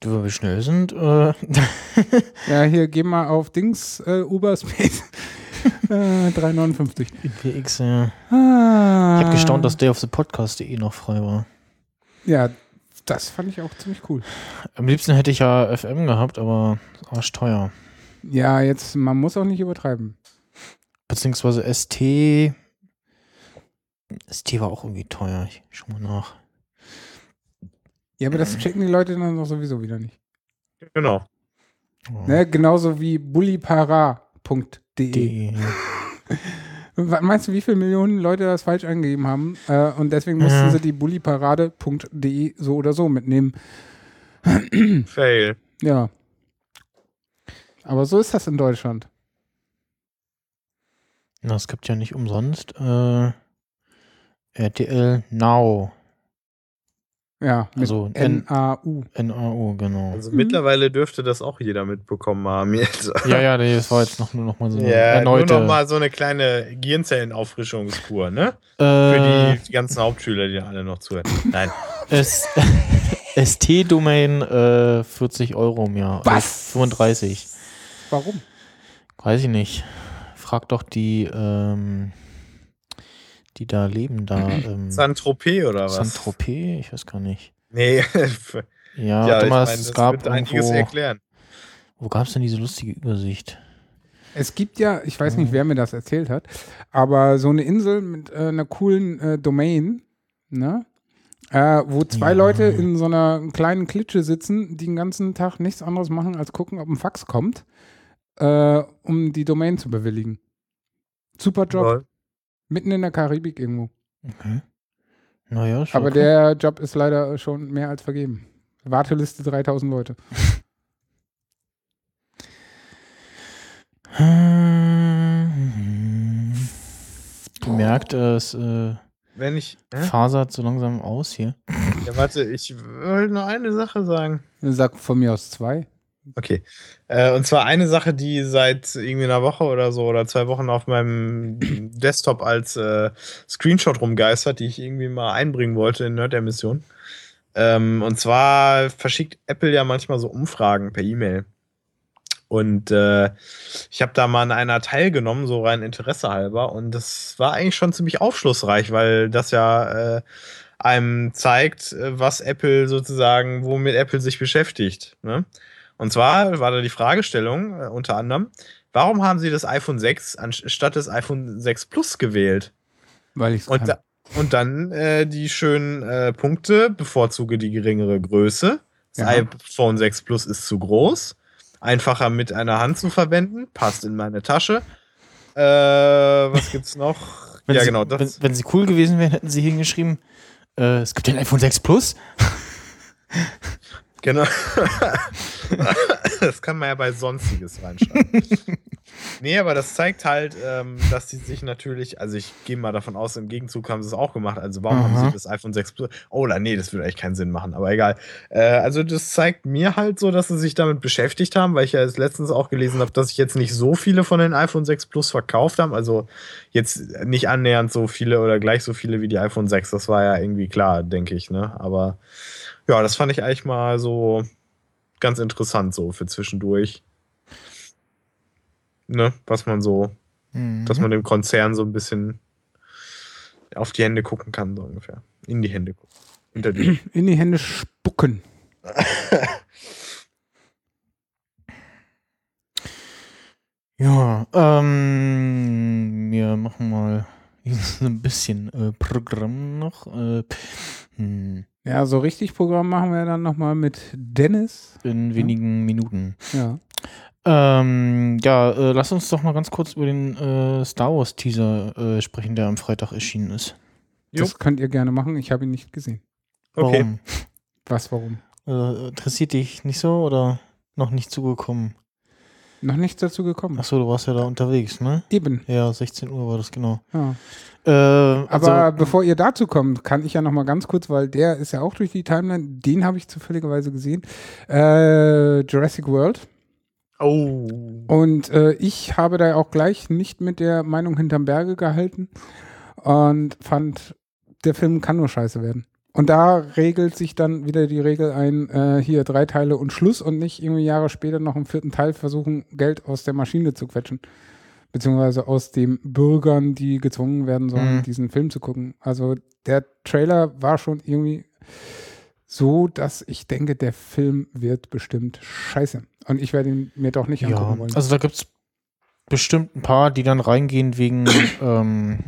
Du, weil wir schnell sind. Äh, ja, hier geh mal auf Dings äh, Uberspace. äh, 3,59. PX, ja. Ah. Ich habe gestaunt, dass der auf the Podcast.de noch frei war. Ja, das fand ich auch ziemlich cool. Am liebsten hätte ich ja FM gehabt, aber arschteuer. Ja, jetzt, man muss auch nicht übertreiben. Beziehungsweise ST. ST war auch irgendwie teuer. Ich schau mal nach. Ja, aber das checken die Leute dann doch sowieso wieder nicht. Genau. Oh. Ne? Genauso wie bullipara.de. Was Meinst du, wie viele Millionen Leute das falsch eingegeben haben? Äh, und deswegen mussten Ja. sie die bulliparade.de so oder so mitnehmen. Fail. Ja. Aber so ist das in Deutschland. na, es gibt ja nicht umsonst äh, RTL Now. Ja, mit Also N- N-A-U. NAO, genau. Also mittlerweile dürfte das auch jeder mitbekommen haben. Jetzt. Ja, ja, das war jetzt noch, nur noch mal so eine Ja, erneute. nur noch mal so eine kleine Gehirnzellenauffrischungskur, ne? äh, Für die ganzen Hauptschüler, die alle noch zuhören. Nein. S ST-Domain äh, 40 Euro im Jahr. Was? Also 35. Warum? Weiß ich nicht. Frag doch die, ähm, die da leben, da. Ähm, Saint-Tropez oder was? Saint-Tropez? Ich weiß gar nicht. Nee. Ja, ja warte ich mal, meine, es das gab wird einiges irgendwo- erklären. Wo gab es denn diese lustige Übersicht? Es gibt ja, ich weiß nicht, wer mir das erzählt hat, aber so eine Insel mit äh, einer coolen äh, Domain, ne? Äh, wo zwei Ja. Leute in so einer kleinen Klitsche sitzen, die den ganzen Tag nichts anderes machen, als gucken, ob ein Fax kommt, äh, um die Domain zu bewilligen. Super Job. Mitten in der Karibik irgendwo. Okay. Naja, schon. Aber der Job ist leider schon mehr als vergeben. Warteliste 3000 Leute. Gemerkt, es äh, Wenn ich. Hä? fasert so langsam aus hier. Ja, warte, ich wollte nur eine Sache sagen. Sag von mir aus zwei. Okay. Äh, und zwar eine Sache, die seit irgendwie einer Woche oder so oder zwei Wochen auf meinem Desktop als äh, Screenshot rumgeistert, die ich irgendwie mal einbringen wollte in Nerd der Mission. Ähm, und zwar verschickt Apple ja manchmal so Umfragen per E-Mail. Und äh, ich habe da mal an einer teilgenommen, so rein Interesse halber. Und das war eigentlich schon ziemlich aufschlussreich, weil das ja äh, einem zeigt, äh, was Apple sozusagen, womit Apple sich beschäftigt. Ne? Und zwar war da die Fragestellung äh, unter anderem, warum haben Sie das iPhone 6 anstatt des iPhone 6 Plus gewählt? Weil ich es Und kann. da, Und dann äh, die schönen äh, Punkte, bevorzuge die geringere Größe. Das Ja. iPhone 6 Plus ist zu groß. Einfacher mit einer Hand zu verwenden, passt in meine Tasche. Äh, was gibt's noch? Wenn ja, sie, genau. Das, Wenn, wenn sie cool gewesen wären, hätten sie hingeschrieben, äh, es gibt ein iPhone 6 Plus. Genau. das kann man ja bei Sonstiges reinschreiben. nee, aber das zeigt halt, ähm, dass die sich natürlich, also ich gehe mal davon aus, im Gegenzug haben sie es auch gemacht. Also warum haben Aha. sie das iPhone 6 Plus? Oh, nee, das würde eigentlich keinen Sinn machen, aber egal. Äh, also das zeigt mir halt so, dass sie sich damit beschäftigt haben, weil ich ja jetzt letztens auch gelesen habe, dass sich jetzt nicht so viele von den iPhone 6 Plus verkauft haben. Also jetzt nicht annähernd so viele oder gleich so viele wie die iPhone 6. Das war ja irgendwie klar, denke ich, ne? Aber ja, das fand ich eigentlich mal so ganz interessant so für zwischendurch. Ne, was man so, Mhm. dass man dem Konzern so ein bisschen auf die Hände gucken kann, so ungefähr. In die Hände gucken. Hinter die. In die Hände spucken. Ja, ähm, wir machen mal ein bisschen äh, Programm noch. Äh, hm, Ja, so richtig Programm machen wir dann nochmal mit Dennis. in wenigen Minuten. Ja. Ähm, ja, äh, lass uns doch mal ganz kurz über den äh, Star Wars Teaser äh, sprechen, der am Freitag erschienen ist. Das könnt ihr gerne machen. Ich habe ihn nicht gesehen. Warum? Was, warum? Äh, interessiert dich nicht so oder noch nicht zugekommen? Noch nichts dazu gekommen. Achso, du warst ja da unterwegs, ne? Eben. Ja, 16 Uhr war das genau. Ja. Äh, also, Aber bevor ihr dazu kommt, kann ich ja noch mal ganz kurz, weil der ist ja auch durch die Timeline, den habe ich zufälligerweise gesehen. Äh, Jurassic World. Oh. Und äh, ich habe da auch gleich nicht mit der Meinung hinterm Berge gehalten und fand, der Film kann nur scheiße werden. Und da regelt sich dann wieder die Regel ein, äh, hier drei Teile und Schluss und nicht irgendwie Jahre später noch im vierten Teil versuchen, Geld aus der Maschine zu quetschen. Beziehungsweise aus den Bürgern, die gezwungen werden sollen, Mhm. diesen Film zu gucken. Also der Trailer war schon irgendwie so, dass ich denke, der Film wird bestimmt scheiße. Und ich werde ihn mir doch nicht ja, angucken wollen. also da gibt es bestimmt ein paar, die dann reingehen wegen ähm,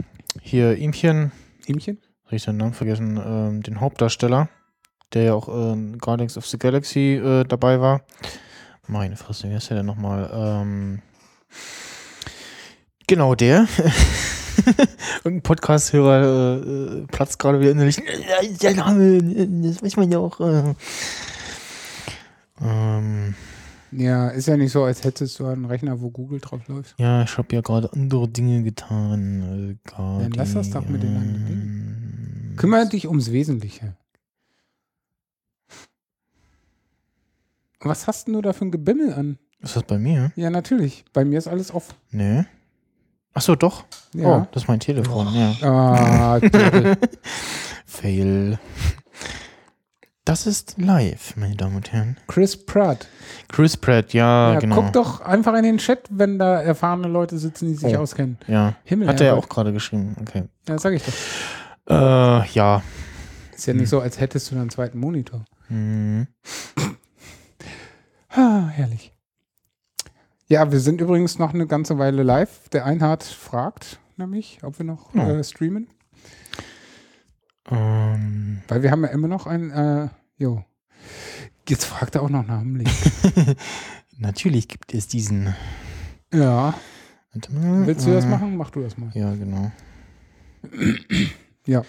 hier Ihmchen. Ihmchen? Habe ich seinen Namen vergessen? Ähm, den Hauptdarsteller, der ja auch in Guardians of the Galaxy äh, dabei war. Meine Fresse, wie heißt der denn nochmal? Ähm, genau der. Irgendein Podcast-Hörer äh, äh, platzt gerade wieder innerlich. Äh, Der Name, das weiß man ja auch. Äh. Ähm, Ja, ist ja nicht so, als hättest du einen Rechner, wo Google drauf läuft. ja, ich habe ja gerade andere Dinge getan. Äh, Dann lass das doch mit den anderen Dingen. Kümmere dich ums Wesentliche. Was hast denn du da für ein Gebimmel an? Ist das bei mir? Ja, natürlich. Bei mir ist alles offen. Nee. Achso, doch. Ja. Oh, das ist mein Telefon, ja. Ah. Fail. Das ist live, meine Damen und Herren. Chris Pratt. Chris Pratt, ja, ja, genau. Guck doch einfach in den Chat, wenn da erfahrene Leute sitzen, die sich Oh, auskennen. Ja. Himmel, Hat er ja auch gerade geschrieben. Okay. Ja, sag ich doch. Äh, ja. Ist ja nicht so, als hättest du einen zweiten Monitor. Mhm. Ah, herrlich. Ja, wir sind übrigens noch eine ganze Weile live. Der Einhard fragt nämlich, ob wir noch Ja. äh, streamen. Ähm, Weil wir haben ja immer noch ein, äh, jo. Jetzt fragt er auch noch nach dem Link. natürlich gibt es diesen. ja. Willst du das äh, machen? Mach du das mal. Ja, genau. Ja.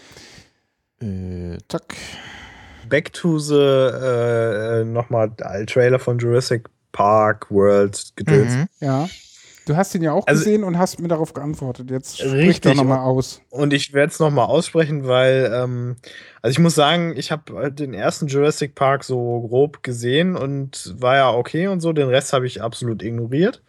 Äh, zack. Back to the äh, äh, nochmal Trailer von Jurassic Park World gedöns. Mhm. Ja. Du hast ihn ja auch Also- gesehen und hast mir darauf geantwortet. Jetzt sprich doch nochmal aus. Und ich werde es nochmal aussprechen, weil, ähm, also ich muss sagen, ich habe den ersten Jurassic Park so grob gesehen und war ja okay und so. Den Rest habe ich absolut ignoriert.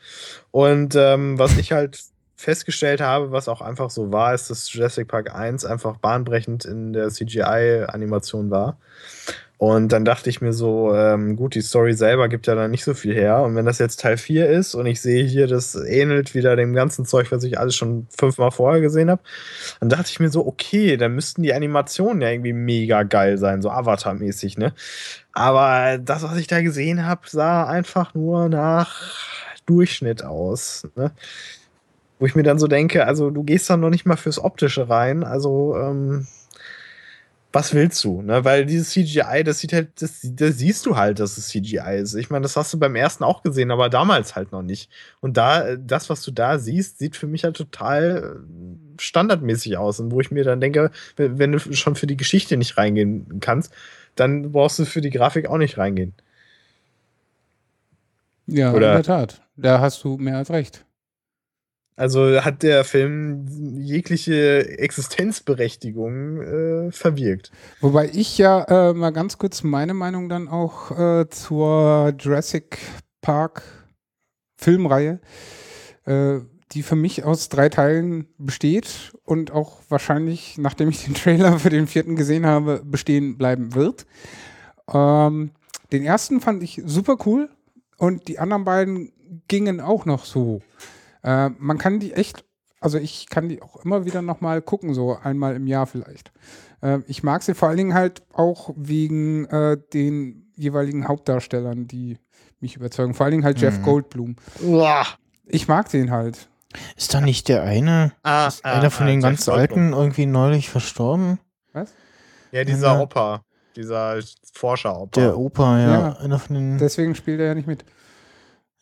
Und ähm, was ich halt festgestellt habe, was auch einfach so war, ist, dass Jurassic Park 1 einfach bahnbrechend in der CGI-Animation war. Und dann dachte ich mir so, ähm, gut, die Story selber gibt ja dann nicht so viel her. Und wenn das jetzt Teil 4 ist und ich sehe hier, das ähnelt wieder dem ganzen Zeug, was ich alles schon fünfmal vorher gesehen habe, dann dachte ich mir so, okay, dann müssten die Animationen ja irgendwie mega geil sein, so Avatar-mäßig, ne? Aber das, was ich da gesehen habe, sah einfach nur nach Durchschnitt aus. Ne? Wo ich mir dann so denke, also du gehst dann noch nicht mal fürs Optische rein, also ähm, was willst du? Ne? Weil dieses CGI, das sieht halt, das, das siehst du halt, dass es CGI ist. Ich meine, das hast du beim ersten auch gesehen, aber damals halt noch nicht. Und da, das, was du da siehst, sieht für mich halt total äh, standardmäßig aus. Und wo ich mir dann denke, wenn, wenn du schon für die Geschichte nicht reingehen kannst, dann brauchst du für die Grafik auch nicht reingehen. Ja, Oder- in der Tat. Da hast du mehr als recht. Also hat der Film jegliche Existenzberechtigung äh, verwirkt. Wobei ich ja äh, mal ganz kurz meine Meinung dann auch äh, zur Jurassic Park Filmreihe, äh, die für mich aus drei Teilen besteht und auch wahrscheinlich, nachdem ich den Trailer für den vierten gesehen habe, bestehen bleiben wird. Ähm, den ersten fand ich super cool und die anderen beiden gingen auch noch so. Äh, man kann die echt, also ich kann die auch immer wieder nochmal gucken, so einmal im Jahr vielleicht. Äh, ich mag sie vor allen Dingen halt auch wegen äh, den jeweiligen Hauptdarstellern, die mich überzeugen. Vor allen Dingen halt Jeff Mhm. Goldblum. Uah. Ich mag den halt. Ist da nicht der eine, Ah, ist ah, einer von ah, den ganz. Alten irgendwie neulich verstorben? Was? Ja, dieser Ja. Opa, dieser Forscher-Opa. Der Opa, ja. Ja. Einer von den. Deswegen spielt er ja nicht mit.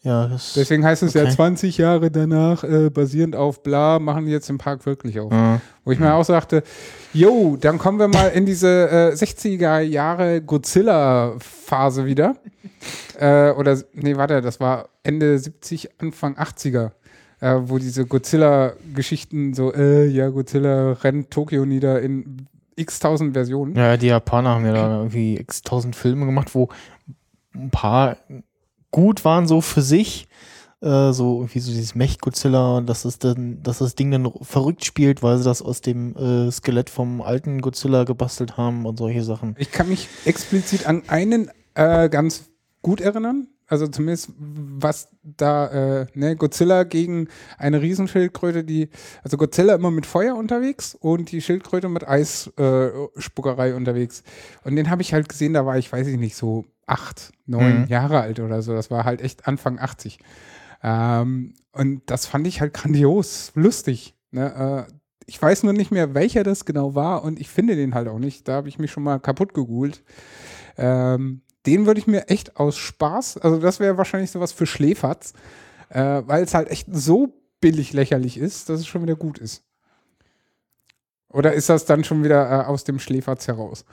Ja, das, Deswegen heißt es ja okay. 20 Jahre danach, äh, basierend auf bla, machen die jetzt den Park wirklich auf. Ja. Wo ich mir auch sagte, yo, dann kommen wir mal in diese äh, 60er Jahre Godzilla-Phase wieder. äh, oder, nee, warte, das war Ende 70, Anfang 80er. Äh, wo diese Godzilla-Geschichten so, äh, ja, Godzilla rennt Tokio nieder in x tausend Versionen. Ja, die Japaner haben ja da irgendwie x tausend Filme gemacht, wo ein paar gut waren so für sich. Äh, so irgendwie so dieses Mech-Godzilla dass dass das Ding dann verrückt spielt, weil sie das aus dem äh, Skelett vom alten Godzilla gebastelt haben und solche Sachen. Ich kann mich explizit an einen äh, ganz gut erinnern. Also zumindest was da, äh, ne, Godzilla gegen eine Riesenschildkröte, die, also Godzilla immer mit Feuer unterwegs und die Schildkröte mit Eisspuckerei Spuckerei unterwegs. Und den habe ich halt gesehen, da war ich, weiß ich nicht, so acht, neun Mhm. Jahre alt oder so. Das war halt echt Anfang 80. Ähm, und das fand ich halt grandios, lustig. Ne? Äh, ich weiß nur nicht mehr, welcher das genau war und ich finde den halt auch nicht. Da habe ich mich schon mal kaputt gegoogelt. Ähm, den würde ich mir echt aus Spaß, also das wäre wahrscheinlich sowas für Schläferz, äh, weil es halt echt so billig lächerlich ist, dass es schon wieder gut ist. Oder ist das dann schon wieder äh, aus dem Schläferz heraus?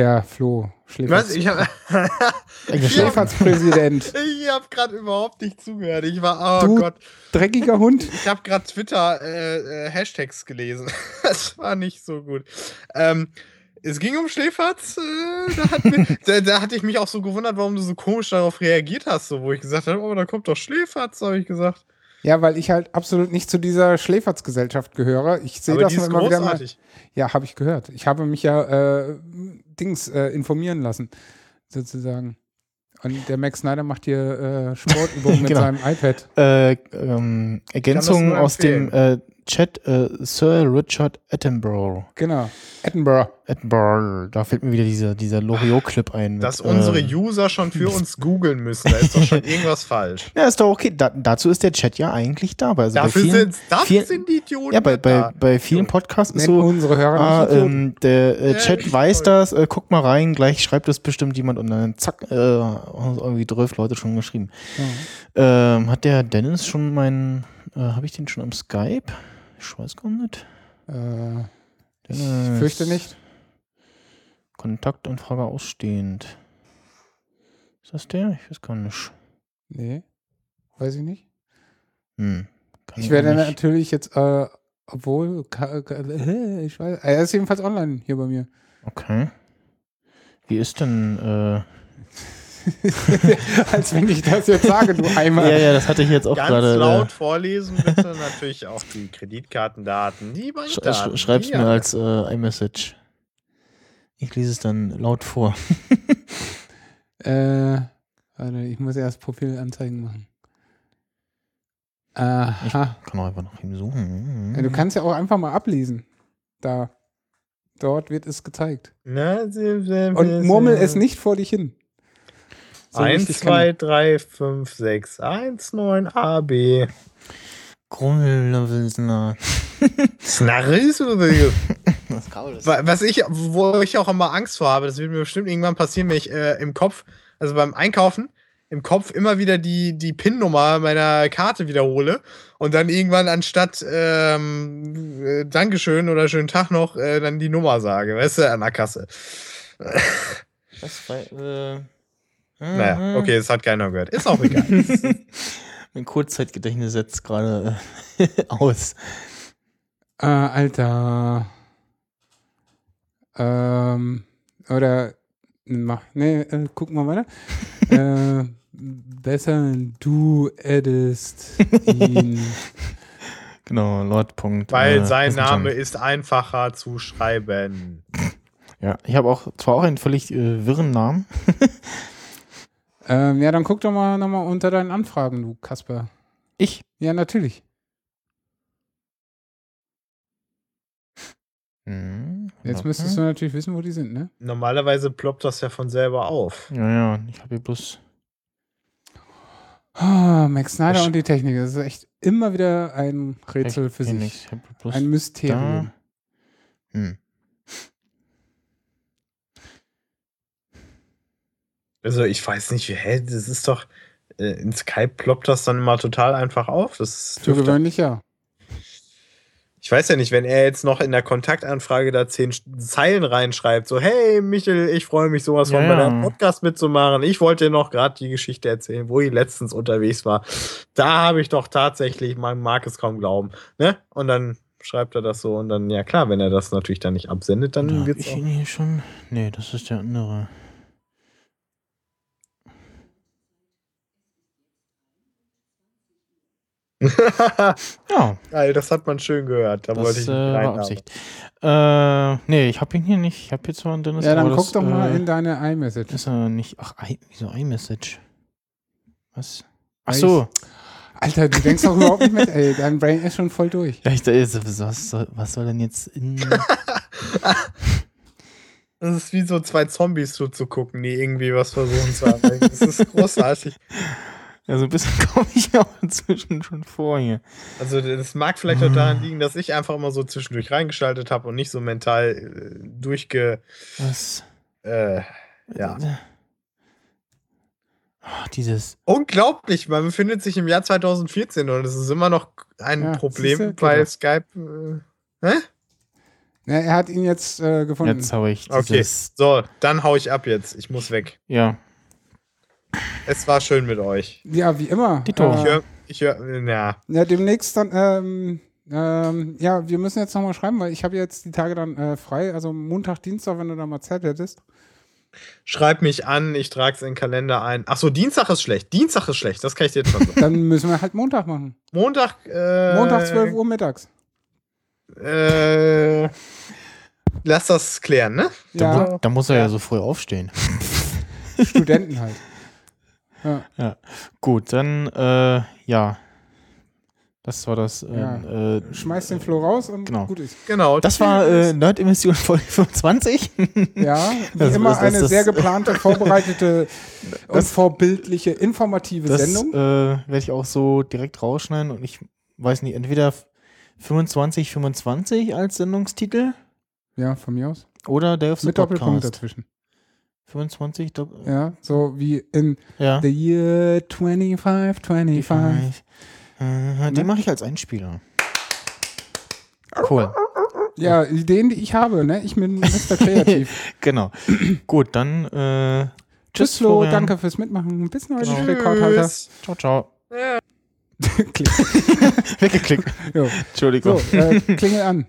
Herr Flo, Schläferz. Was? Ich hab, Schläferz-Präsident. Ich habe gerade überhaupt nicht zugehört. Ich war, oh Du Gott. dreckiger Hund. Ich habe gerade Twitter äh, äh, Hashtags gelesen. Das war nicht so gut. Ähm, es ging um Schläferz. Äh, da, hat mir, da, da hatte ich mich auch so gewundert, warum du so komisch darauf reagiert hast, so, wo ich gesagt habe, oh, da kommt doch Schläferz, habe ich gesagt. Ja, weil ich halt absolut nicht zu dieser Schläferz-Gesellschaft gehöre. Ich sehe das die ist immer wieder mal. Ja, habe ich gehört. Ich habe mich ja äh, Dings äh, informieren lassen, sozusagen. Und der Max Snyder macht hier äh, Sportübungen mit Genau. seinem iPad. Äh, ähm, Ergänzung aus dem äh, Chat, äh, Sir Richard Attenborough. Genau. Edinburgh. Attenborough, da fällt mir wieder dieser, dieser Loriot-Clip ein. mit, Dass unsere äh, User schon für uns googeln müssen, da ist doch schon irgendwas falsch. Ja, ist doch okay. Da, dazu ist der Chat ja eigentlich da. Also Dafür bei vielen, sind, dafür vielen, sind die Idioten. Ja, bei, bei, da. bei vielen Podcasts ist so, unsere Hörer ah, ähm, der äh, Ja, Chat ich weiß das, äh, guck mal rein, gleich schreibt das bestimmt jemand und dann zack, äh, irgendwie 12 Leute schon geschrieben. Ähm, hat der Dennis schon meinen, äh, habe ich den schon am Skype? Ich weiß gar nicht. Äh, ich fürchte nicht. Kontaktanfrage ausstehend. Ist das der? Ich weiß gar nicht. Nee. Weiß ich nicht. Hm. Kann Ich werde nicht. natürlich jetzt, äh, obwohl, äh, ich weiß, er ist jedenfalls online hier bei mir. Okay. Wie ist denn, äh, Als wenn ich das jetzt sage, du Eimer. ja, ja, das hatte ich jetzt auch Ganz gerade. äh, laut vorlesen bitte natürlich auch die Kreditkartendaten, die Sch sch Bankdaten. schreib's die mir als äh, iMessage. Ich lese es dann laut vor. Äh, warte, ich muss erst Profilanzeigen machen. Aha. Kann auch einfach nach ihm suchen. Ja, du kannst ja auch einfach mal ablesen. Da. Dort wird es gezeigt. Und murmel es nicht vor dich hin. So 1, richtig 2, 3, 5, 6, 1, 9, AB. Grummelwilsner. Snarris oder Das Kabel ist. Wa- Was ich, wo ich auch immer Angst vor habe, das wird mir bestimmt irgendwann passieren, wenn ich äh, im Kopf, also beim Einkaufen, im Kopf immer wieder die, die PIN-Nummer meiner Karte wiederhole und dann irgendwann anstatt ähm, äh, Dankeschön oder schönen Tag noch äh, dann die Nummer sage, weißt du, an der Kasse. Was? Weil, äh, Naja, mhm. okay, das hat keiner gehört. Ist auch egal. Mein Kurzzeitgedächtnis setzt gerade aus. Äh, Alter. Ähm, oder, mach, nee, äh, guck mal weiter. äh, besser, du addest ihn. Genau, Lord. Punkt, Weil äh, sein. Name ist einfacher zu schreiben. Ja, ich habe auch zwar auch einen völlig äh, wirren Namen. Ähm, ja, dann guck doch mal nochmal unter deinen Anfragen, du Kasper. Ich? Ja, natürlich. Hm, Jetzt müsstest du natürlich wissen, wo die sind, ne? Normalerweise ploppt das ja von selber auf. Ja, ja, ich habe hier bloß. Ah, Max Snyder und die Technik. Das ist echt immer wieder ein Rätsel für hier sich. Ich hab bloß Ein Mysterium. Da. Hm. Also ich weiß nicht, wie, hä, das ist doch, äh, in Skype ploppt das dann immer total einfach auf. Das Für gewöhnlich ja. Ich weiß ja nicht, wenn er jetzt noch in der Kontaktanfrage da zehn Zeilen reinschreibt, so, hey Michel, ich freue mich sowas von Ja, bei ja. deinem Podcast mitzumachen. Ich wollte dir noch gerade die Geschichte erzählen, wo ich letztens unterwegs war. Da habe ich doch tatsächlich, man mag es kaum glauben. Ne? Und dann schreibt er das so und dann, ja klar, wenn er das natürlich dann nicht absendet, dann Da hab wird's ich auch. ihn hier schon. Nee, das ist der andere. ja. Geil, das hat man schön gehört. Da wollte Das ich äh, nicht war. Absicht. Äh, nee, ich habe ihn hier nicht. Ich habe hier zwar ein Dennis. Ja, dann guck das, doch mal äh, in deine iMessage. Ist er nicht. Ach, I, wieso iMessage? Was? Ach so. Alter, du denkst doch überhaupt nicht mit, ey. Dein Brain ist schon voll durch. Ja, ich dachte, was soll, was soll denn jetzt in. Das ist wie so zwei Zombies zuzugucken, die irgendwie was versuchen zu erreichen. Das ist großartig. Ja, so ein bisschen komme ich auch inzwischen schon vor hier. Also das mag vielleicht auch daran liegen, dass ich einfach immer so zwischendurch reingeschaltet habe und nicht so mental äh, durchge... Was? Äh, ja. Ah, dieses. Unglaublich, man befindet sich im Jahr 2014 und es ist immer noch ein Ja, Problem bei doch. Skype. Äh, hä? Ja, er hat ihn jetzt äh, gefunden. Jetzt habe ich Okay, so, dann hau ich ab jetzt. Ich muss weg. Ja. Es war schön mit euch. Ja, wie immer. Dito. Ich Äh, höre, ich hör, ja. ja, demnächst dann, ähm, ähm, ja, wir müssen jetzt nochmal schreiben, weil ich habe jetzt die Tage dann äh, frei, also Montag, Dienstag, wenn du da mal Zeit hättest. Schreib mich an, ich trage es in den Kalender ein. Achso, Dienstag ist schlecht. Dienstag ist schlecht, das kann ich dir jetzt schon sagen. Dann müssen wir halt Montag machen. Montag, äh, Montag 12 Uhr mittags. Äh, lass das klären, ne? Da, Ja. mu da muss er ja so früh aufstehen. Studenten halt. Ja. Ja. Gut, dann, äh, ja. Das war das. Äh, Ja. äh, Schmeiß den Flo raus und Genau. gut ist. Genau. Das war äh, Nerd-Emission Folge 25. Ja, wie Das- immer das- das- eine das- sehr geplante, vorbereitete und vorbildliche, informative Das äh, Sendung. werde ich auch so direkt rausschneiden und ich weiß nicht, entweder 25, 25 als Sendungstitel Ja, von mir aus. oder the Mit Doppelpunkt dazwischen. 25, Doppel Ja, so wie in Ja. The Year 25, 25. Äh, Den mache ich als Einspieler. Cool. Ja, Ideen, die ich habe, ne? Ich bin Mr. Kreativ. genau. Gut, dann äh, Tschüss, Flo, Florian. danke fürs Mitmachen. Bis neulich, Genau. Rekordhalter. Ciao, ciao. Klick. Weggeklickt. Entschuldigung. So, äh, Klingel an.